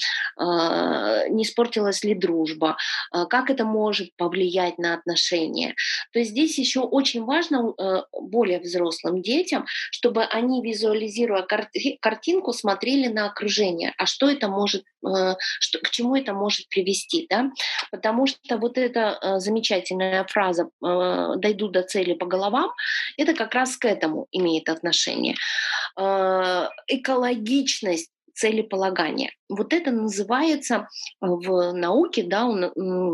э, не испортилась ли дружба? Э, как это может повлиять на отношения? То есть здесь здесь еще очень важно э, более взрослым детям, чтобы они, визуализируя картинку, смотрели на окружение, а что это может, э, что, к чему это может привести, да? Потому что вот эта э, замечательная фраза «дойду до цели по головам», это как раз к этому имеет отношение. Экологичность целеполагания. Вот это называется э, в науке, да,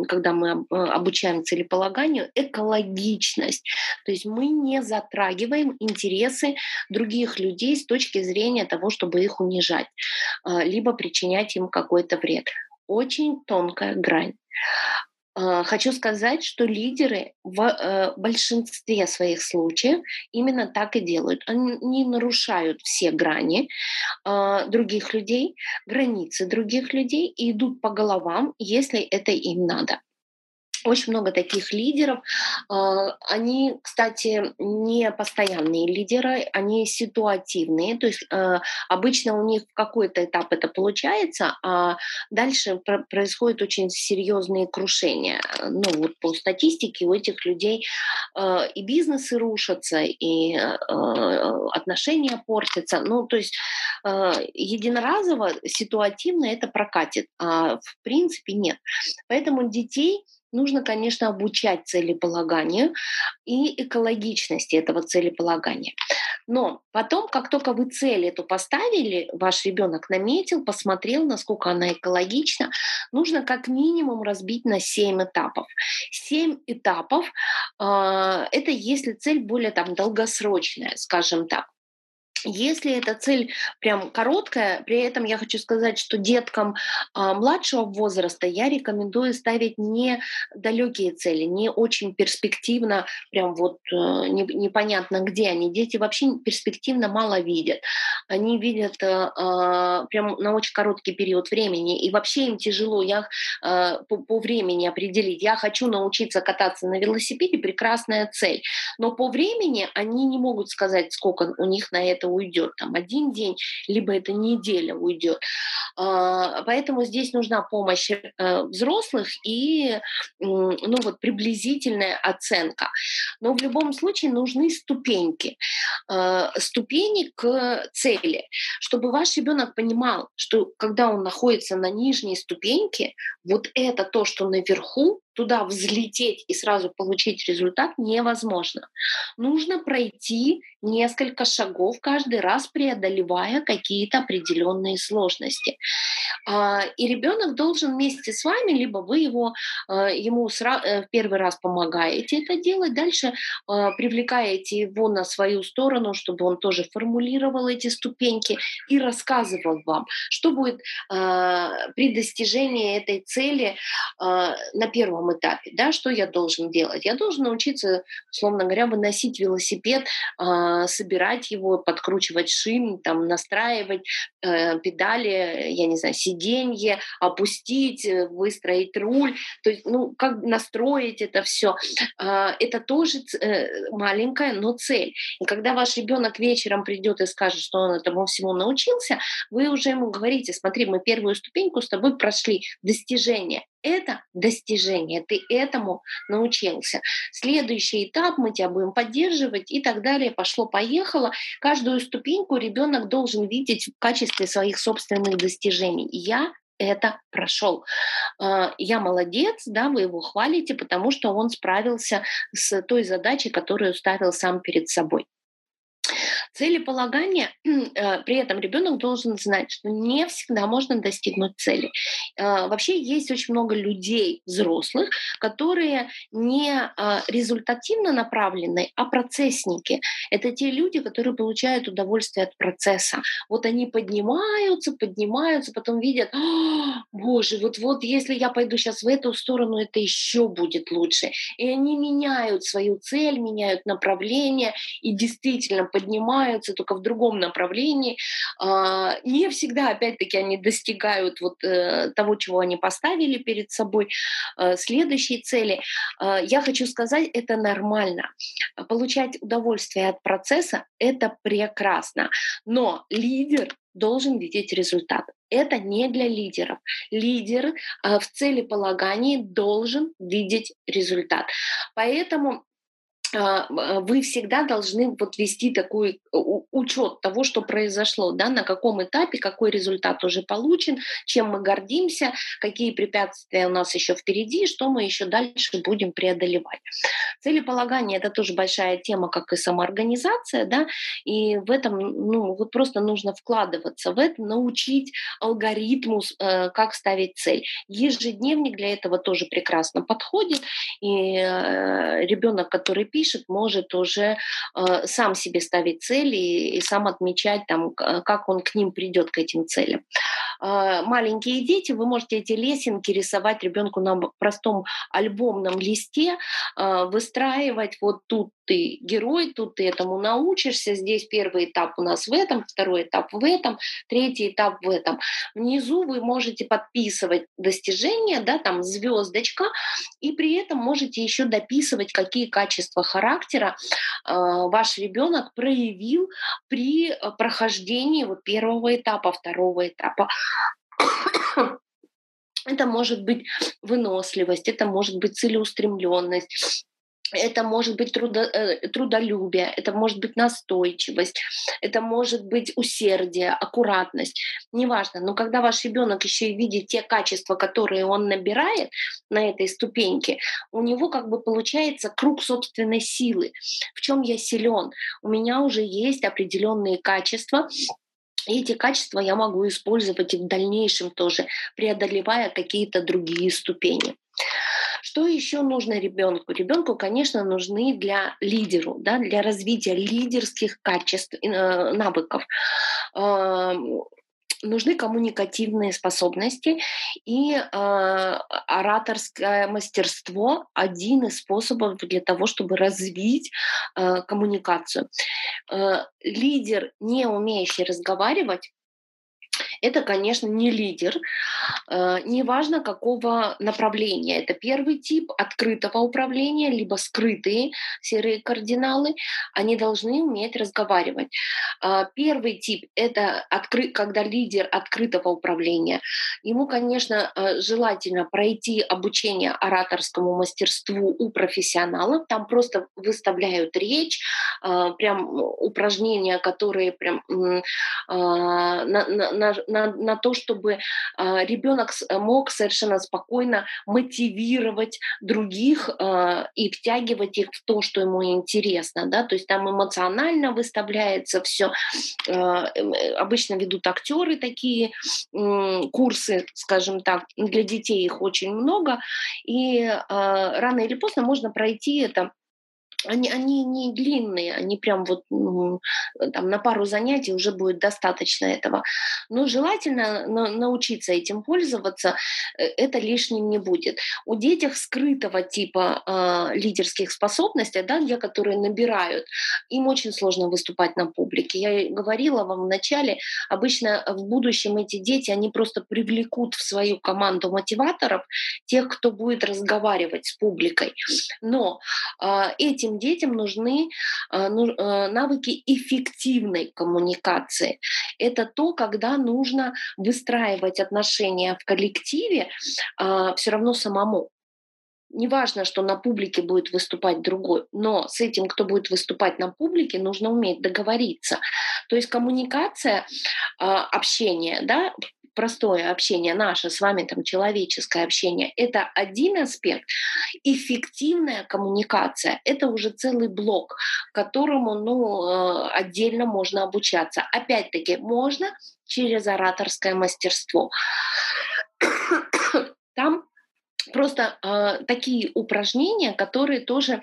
когда мы э, обучаем целеполаганию, экологичность. То есть мы не затрагиваем интересы других людей с точки зрения того, чтобы их унижать, э, либо причинять им какой-то вред. Очень тонкая грань. А, хочу сказать, что лидеры в э, большинстве своих случаев именно так и делают. Они нарушают все грани а, других людей, границы других людей и идут по головам, если это им надо очень много таких лидеров. А, они, кстати, не постоянные лидеры, они ситуативные. То есть а, обычно у них в какой-то этап это получается, а дальше происходят очень серьезные крушения. Ну вот по статистике у этих людей а, и бизнесы рушатся, и отношения портятся. Ну то есть единоразово, ситуативно это прокатит, а в принципе нет. Поэтому детей нужно, конечно, обучать целеполаганию и экологичности этого целеполагания. Но потом, как только вы цель эту поставили, ваш ребенок наметил, посмотрел, насколько она экологична, нужно как минимум разбить на 7 этапов. 7 этапов э, это если цель более там долгосрочная, скажем так. Если эта цель прям короткая, при этом я хочу сказать, что деткам а, младшего возраста я рекомендую ставить не далекие цели, не очень перспективно, прям вот э, не, непонятно где они. Дети вообще перспективно мало видят. Они видят э, э, прям на очень короткий период времени, и вообще им тяжело я, э, по, по времени определить. Я хочу научиться кататься на велосипеде, прекрасная цель. Но по времени они не могут сказать, сколько у них на это уйдет, там один день, либо это неделя уйдет. А, поэтому здесь нужна помощь э, взрослых и ну, вот, приблизительная оценка. Но в любом случае нужны ступеньки. А, ступени к цели, чтобы ваш ребенок понимал, что когда он находится на нижней ступеньке, вот это то, что наверху, туда взлететь и сразу получить результат невозможно. Нужно пройти несколько шагов каждый раз, преодолевая какие-то определенные сложности. А, и ребенок должен вместе с вами, либо вы его, а, ему э, в первый раз помогаете это делать, дальше а, привлекаете его на свою сторону, чтобы он тоже формулировал эти ступеньки и рассказывал вам, что будет при достижении этой цели на первом первом этапе, да, что я должен делать? Я должен научиться, условно говоря, выносить велосипед, э, собирать его, подкручивать шин, там, настраивать э, педали, я не знаю, сиденье, опустить, э, выстроить руль, то есть, ну, как настроить это все. Э, а, это тоже э, маленькая, но цель. И когда ваш ребенок вечером придет и скажет, что он этому всему научился, вы уже ему говорите, смотри, мы первую ступеньку с тобой прошли, достижение это достижение, ты этому научился. Следующий этап мы тебя будем поддерживать и так далее. Пошло-поехало. Каждую ступеньку ребенок должен видеть в качестве своих собственных достижений. Я это прошел. А, я молодец, да, вы его хвалите, потому что он справился с той задачей, которую ставил сам перед собой. Целеполагание, э, при этом ребенок должен знать, что не всегда можно достигнуть цели. Э, вообще есть очень много людей, взрослых, которые не а, результативно направлены, а процессники. Это те люди, которые получают удовольствие от процесса. Вот они поднимаются, поднимаются, потом видят, боже, вот-вот если я пойду сейчас в эту сторону, это еще будет лучше. И они меняют свою цель, меняют направление и действительно поднимаются поднимаются только в другом направлении. А, не всегда, опять-таки, они достигают вот э, того, чего они поставили перед собой, э, следующей цели. А, я хочу сказать, это нормально. Получать удовольствие от процесса — это прекрасно. Но лидер должен видеть результат. Это не для лидеров. Лидер э, в целеполагании должен видеть результат. Поэтому а, а, вы всегда должны вот вести такой учет того, что произошло, да, на каком этапе, какой результат уже получен, чем мы гордимся, какие препятствия у нас еще впереди, что мы еще дальше будем преодолевать. Целеполагание — это тоже большая тема, как и самоорганизация, да, и в этом, ну, вот просто нужно вкладываться в это, научить алгоритму, э, как ставить цель. Ежедневник для этого тоже прекрасно подходит, и э, ребенок, который пишет, пишет, может уже э, сам себе ставить цели и, и сам отмечать, там, как он к ним придет, к этим целям. э, маленькие дети, вы можете эти лесенки рисовать ребенку на простом альбомном листе, э, выстраивать вот тут ты герой, тут ты этому научишься. Здесь первый этап у нас в этом, второй этап в этом, третий этап в этом. Внизу вы можете подписывать достижения, да, там звездочка, и при этом можете еще дописывать, какие качества характера э, ваш ребенок проявил при э, прохождении вот первого этапа, второго этапа. Это может быть выносливость, это может быть целеустремленность, это может быть трудо, э, трудолюбие, это может быть настойчивость, это может быть усердие, аккуратность, неважно. Но когда ваш ребенок еще и видит те качества, которые он набирает на этой ступеньке, у него как бы получается круг собственной силы. В чем я силен? У меня уже есть определенные качества, и эти качества я могу использовать и в дальнейшем тоже, преодолевая какие-то другие ступени. Что еще нужно ребенку? Ребенку, конечно, нужны для лидеру, да, для развития лидерских качеств, э, навыков нужны коммуникативные способности и э, ораторское мастерство один из способов для того, чтобы развить э, коммуникацию. Э, лидер, не умеющий разговаривать, это, конечно, не лидер, э, неважно какого направления. Это первый тип открытого управления, либо скрытые серые кардиналы. Они должны уметь разговаривать. Э, первый тип — это откры... когда лидер открытого управления. Ему, конечно, э, желательно пройти обучение ораторскому мастерству у профессионалов. Там просто выставляют речь, прям упражнения, которые прям на, на, на, на то, чтобы э, ребенок мог совершенно спокойно мотивировать других э, и втягивать их в то, что ему интересно. Да? То есть там эмоционально выставляется все. Э, обычно ведут актеры такие э, курсы, скажем так, для детей их очень много. И э, рано или поздно можно пройти это они, они не длинные, они прям вот там на пару занятий уже будет достаточно этого. Но желательно на, научиться этим пользоваться, э, это лишним не будет. У детях скрытого типа э, лидерских способностей, да, те, которые набирают, им очень сложно выступать на публике. Я говорила вам вначале, обычно в будущем эти дети, они просто привлекут в свою команду мотиваторов тех, кто будет разговаривать с публикой. Но э, этим этим детям нужны а, ну, а, навыки эффективной коммуникации. Это то, когда нужно выстраивать отношения в коллективе а, все равно самому. Неважно, что на публике будет выступать другой, но с этим, кто будет выступать на публике, нужно уметь договориться. То есть коммуникация, общение, да, простое общение, наше с вами там человеческое общение, это один аспект. Эффективная коммуникация — это уже целый блок, которому ну, э, отдельно можно обучаться. Опять-таки, можно через ораторское мастерство. Там просто э, такие упражнения, которые тоже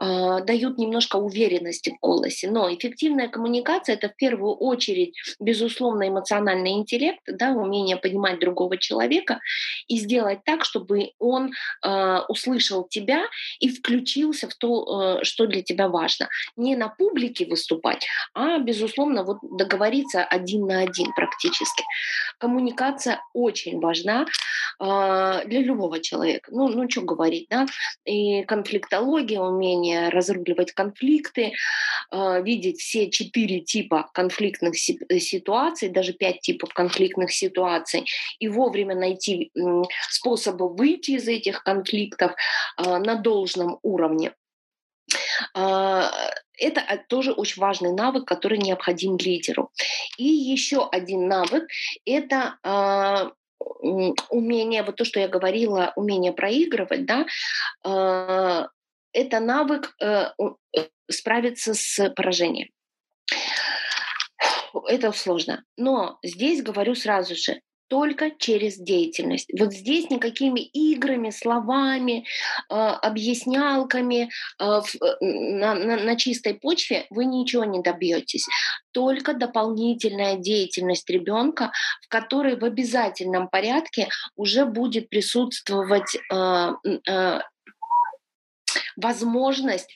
э, дают немножко уверенности в голосе. Но эффективная коммуникация это в первую очередь, безусловно, эмоциональный интеллект, да, умение понимать другого человека и сделать так, чтобы он э, услышал тебя и включился в то, э, что для тебя важно. Не на публике выступать, а, безусловно, вот договориться один на один практически. Коммуникация очень важна э, для любого человека человек. Ну, ну что говорить, да? И конфликтология, умение разруливать конфликты, э, видеть все четыре типа конфликтных э, ситуаций, даже пять типов конфликтных ситуаций, и вовремя найти э, способы выйти из этих конфликтов э, на должном уровне. Э, это тоже очень важный навык, который необходим лидеру. И еще один навык – это умение, вот то, что я говорила, умение проигрывать, да, э, это навык э, э, справиться с поражением. Это сложно. Но здесь говорю сразу же, только через деятельность. Вот здесь никакими играми, словами, э, объяснялками э, в, на, на, на чистой почве вы ничего не добьетесь. Только дополнительная деятельность ребенка, в которой в обязательном порядке уже будет присутствовать э, э, возможность,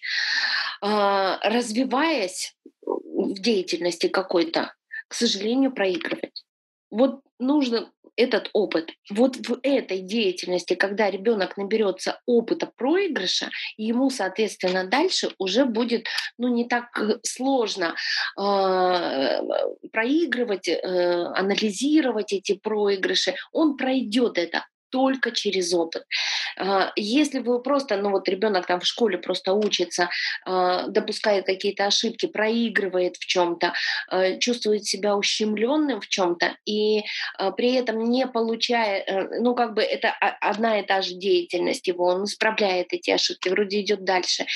э, развиваясь в деятельности какой-то, к сожалению, проигрывать. Вот нужно этот опыт. Вот в этой деятельности, когда ребенок наберется опыта проигрыша, ему, соответственно, дальше уже будет ну, не так э, сложно э, проигрывать, э, анализировать эти проигрыши. Он пройдет это только через опыт. А, если вы просто, ну вот ребенок там в школе просто учится, а, допускает какие-то ошибки, проигрывает в чем-то, а, чувствует себя ущемленным в чем-то и при этом не получая, э, ну как бы это одна и та же деятельность его, он исправляет эти ошибки, вроде идет дальше.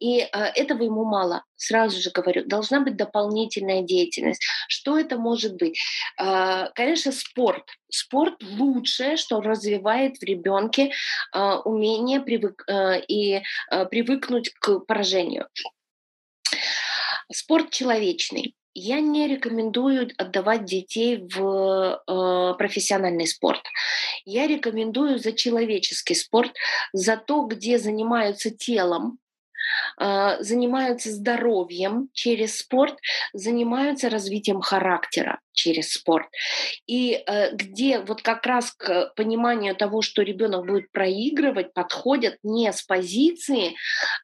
И этого ему мало. Сразу же говорю, должна быть дополнительная деятельность. Что это может быть? Конечно, спорт. Спорт лучшее, что развивает в ребенке а, умение привык, а, и а, привыкнуть к поражению. Спорт человечный. Я не рекомендую отдавать детей в э, профессиональный спорт. Я рекомендую за человеческий спорт, за то, где занимаются телом, занимаются здоровьем через спорт, занимаются развитием характера через спорт. И э, где вот как раз к пониманию того, что ребенок будет проигрывать, подходят не с позиции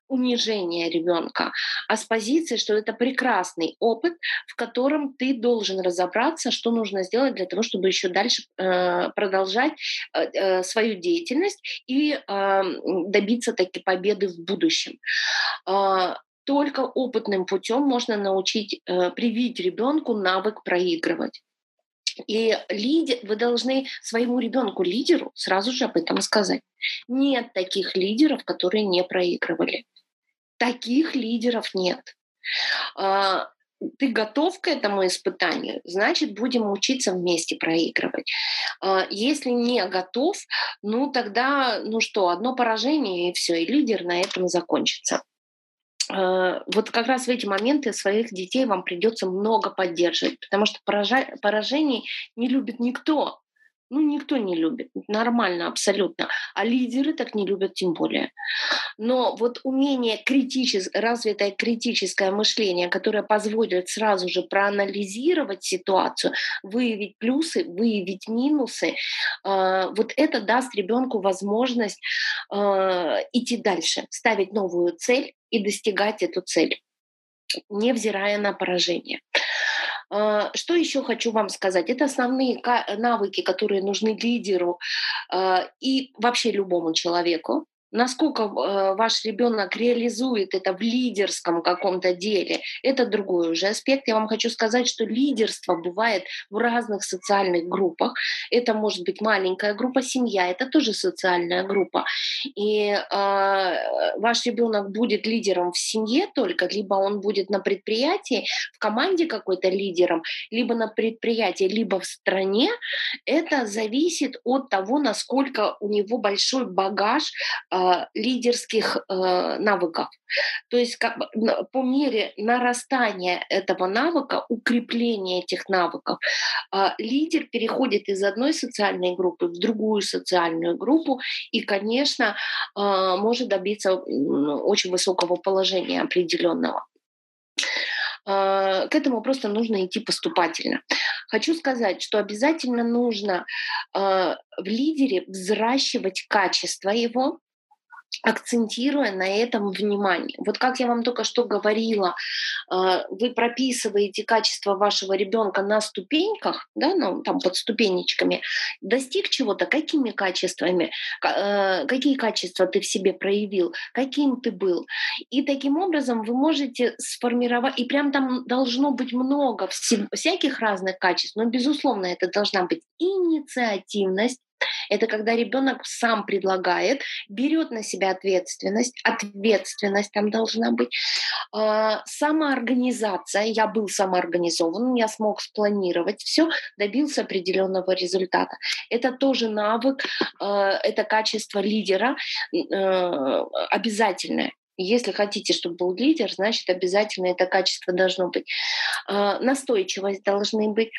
унижения ребенка, а с позиции, что это прекрасный опыт, в котором ты должен разобраться, что нужно сделать для того, чтобы еще дальше э, продолжать э, э, свою деятельность и э, добиться таки победы в будущем. Э, только опытным путем можно научить, э, привить ребенку навык проигрывать. И лидер, вы должны своему ребенку, лидеру, сразу же об этом сказать. Нет таких лидеров, которые не проигрывали. Таких лидеров нет. А, ты готов к этому испытанию, значит, будем учиться вместе проигрывать. А, если не готов, ну тогда, ну что, одно поражение и все, и лидер на этом закончится. Э, вот как раз в эти моменты своих детей вам придется много поддерживать, потому что поражений не любит никто. Ну, никто не любит. Нормально, абсолютно. А лидеры так не любят тем более. Но вот умение критичес... развитое критическое мышление, которое позволит сразу же проанализировать ситуацию, выявить плюсы, выявить минусы, э, вот это даст ребенку возможность э, идти дальше, ставить новую цель и достигать эту цель, невзирая на поражение. А, что еще хочу вам сказать? Это основные навыки, которые нужны лидеру а, и вообще любому человеку. Насколько э, ваш ребенок реализует это в лидерском каком-то деле, это другой уже аспект. Я вам хочу сказать, что лидерство бывает в разных социальных группах. Это может быть маленькая группа, семья, это тоже социальная группа. И э, ваш ребенок будет лидером в семье только, либо он будет на предприятии, в команде какой-то лидером, либо на предприятии, либо в стране. Это зависит от того, насколько у него большой багаж а, лидерских э, навыков. То есть как по мере нарастания этого навыка, укрепления этих навыков, э, лидер переходит из одной социальной группы в другую социальную группу и, конечно, может добиться очень высокого положения определенного к этому просто нужно идти поступательно. Хочу сказать, что обязательно нужно в лидере взращивать качество его, акцентируя на этом внимание. Вот как я вам только что говорила, а, вы прописываете качество вашего ребенка на ступеньках, да, ну, там под ступенечками, достиг чего-то, какими качествами, э, какие качества ты в себе проявил, каким ты был. И таким образом вы можете сформировать, и прям там должно быть много всяких разных качеств, но, безусловно, это должна быть инициативность, Это когда ребенок сам предлагает, берет на себя ответственность, ответственность там должна быть, а, самоорганизация. Я был самоорганизован, я смог спланировать все, добился определенного результата. Это тоже навык, а, это качество лидера э, обязательное. Если хотите, чтобы был лидер, значит, обязательно это качество должно быть. Э, настойчивость должны быть,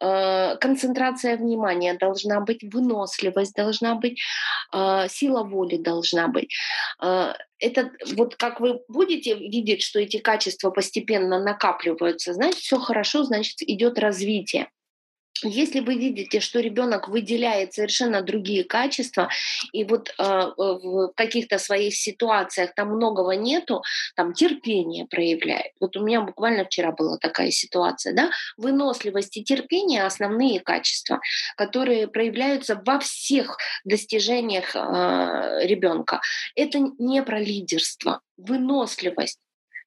э, концентрация внимания должна быть, выносливость должна быть, э, сила воли должна быть. Это вот как вы будете видеть, что эти качества постепенно накапливаются, значит, все хорошо, значит, идет развитие. Если вы видите, что ребенок выделяет совершенно другие качества, и вот э, в каких-то своих ситуациях там многого нету, там терпение проявляет. Вот у меня буквально вчера была такая ситуация, да, выносливость и терпение основные качества, которые проявляются во всех достижениях э, ребенка. Это не про лидерство, выносливость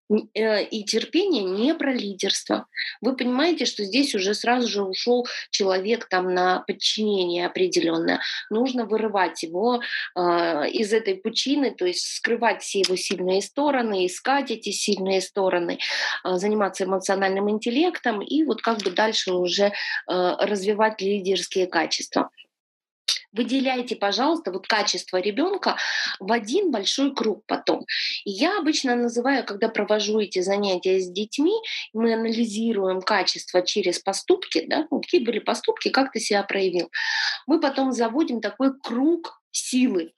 и терпение не про лидерство. Вы понимаете, что здесь уже сразу же ушел человек там на подчинение определенное. Нужно вырывать его э, из этой пучины, то есть скрывать все его сильные стороны, искать эти сильные стороны, э, заниматься эмоциональным интеллектом и вот как бы дальше уже э, развивать лидерские качества. Выделяйте, пожалуйста, вот качество ребенка в один большой круг потом. И я обычно называю, когда провожу эти занятия с детьми, мы анализируем качество через поступки, да, ну, какие были поступки, как ты себя проявил. Мы потом заводим такой круг силы,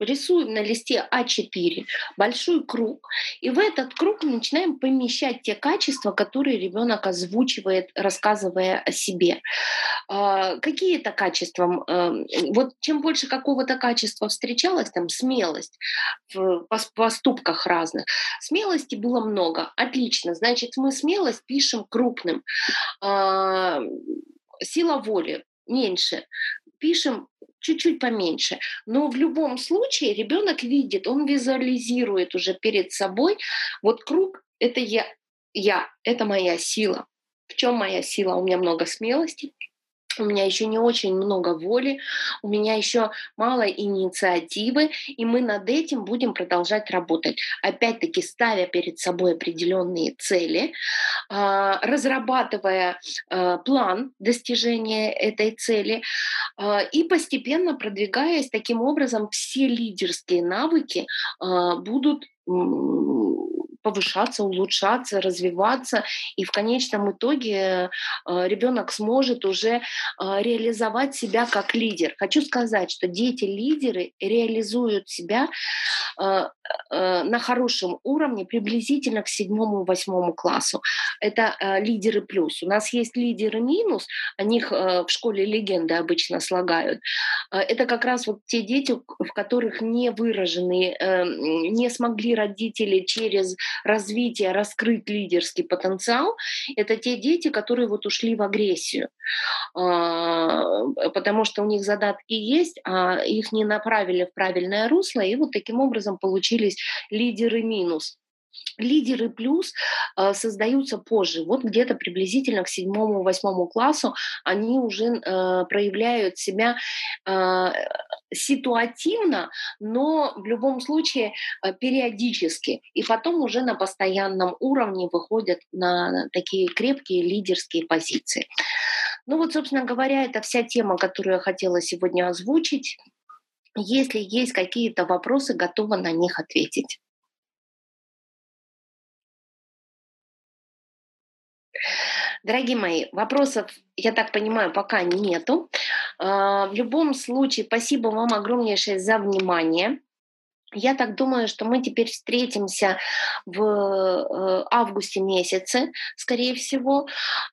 рисуем на листе А4 большой круг, и в этот круг начинаем помещать те качества, которые ребенок озвучивает, рассказывая о себе. А, какие это качества? Эм, вот чем больше какого-то качества встречалось, там смелость в поступках разных, смелости было много, отлично, значит мы смелость пишем крупным. А, сила воли меньше, пишем чуть-чуть поменьше. Но в любом случае ребенок видит, он визуализирует уже перед собой, вот круг — это я, я, это моя сила. В чем моя сила? У меня много смелости, у меня еще не очень много воли, у меня еще мало инициативы, и мы над этим будем продолжать работать. Опять-таки ставя перед собой определенные цели, а, разрабатывая а, план достижения этой цели а, и постепенно продвигаясь таким образом, все лидерские навыки будут повышаться, улучшаться, развиваться, и в конечном итоге э, ребенок сможет уже э, реализовать себя как лидер. Хочу сказать, что дети-лидеры реализуют себя э, на хорошем уровне приблизительно к седьмому-восьмому классу. Это лидеры плюс. У нас есть лидеры минус, о них в школе легенды обычно слагают. Это как раз вот те дети, в которых не выражены, не смогли родители через развития, раскрыть лидерский потенциал, это те дети, которые вот ушли в агрессию, а, потому что у них задатки есть, а их не направили в правильное русло, и вот таким образом получились лидеры минус. Лидеры плюс э, создаются позже, вот где-то приблизительно к седьмому-восьмому классу они уже э, проявляют себя э, ситуативно, но в любом случае э, периодически, и потом уже на постоянном уровне выходят на такие крепкие лидерские позиции. Ну вот, собственно говоря, это вся тема, которую я хотела сегодня озвучить. Если есть какие-то вопросы, готова на них ответить. Дорогие мои, вопросов, я так понимаю, пока нету. А, в любом случае, спасибо вам огромнейшее за внимание. Я так думаю, что мы теперь встретимся в э, августе месяце, скорее всего.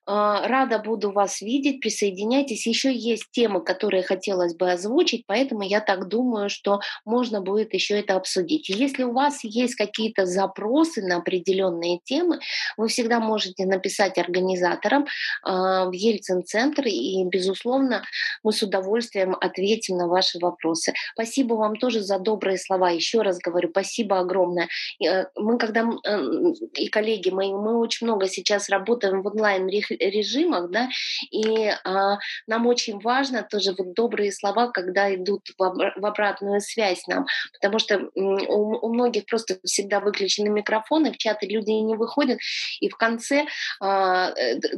А, рада буду вас видеть, присоединяйтесь. Еще есть темы, которые хотелось бы озвучить, поэтому я так думаю, что можно будет еще это обсудить. Если у вас есть какие-то запросы на определенные темы, вы всегда можете написать организаторам а, в Ельцин-центр, и, безусловно, мы с удовольствием ответим на ваши вопросы. Спасибо вам тоже за добрые слова еще еще раз говорю, спасибо огромное. Э, мы когда, и коллеги мои, мы очень много сейчас работаем в онлайн-режимах, да, и а, нам очень важно тоже вот добрые слова, когда идут в, обратную связь нам, потому что у, многих просто всегда выключены микрофоны, в чаты люди не выходят, и в конце а,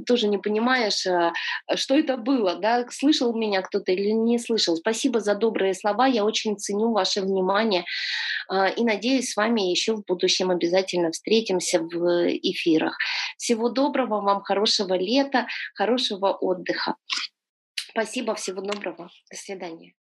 тоже не понимаешь, а, что это было, да, слышал меня кто-то или не слышал. Спасибо за добрые слова, я очень ценю ваше внимание и надеюсь, с вами еще в будущем обязательно встретимся в эфирах. Всего доброго вам, хорошего лета, хорошего отдыха. Спасибо, всего доброго. До свидания.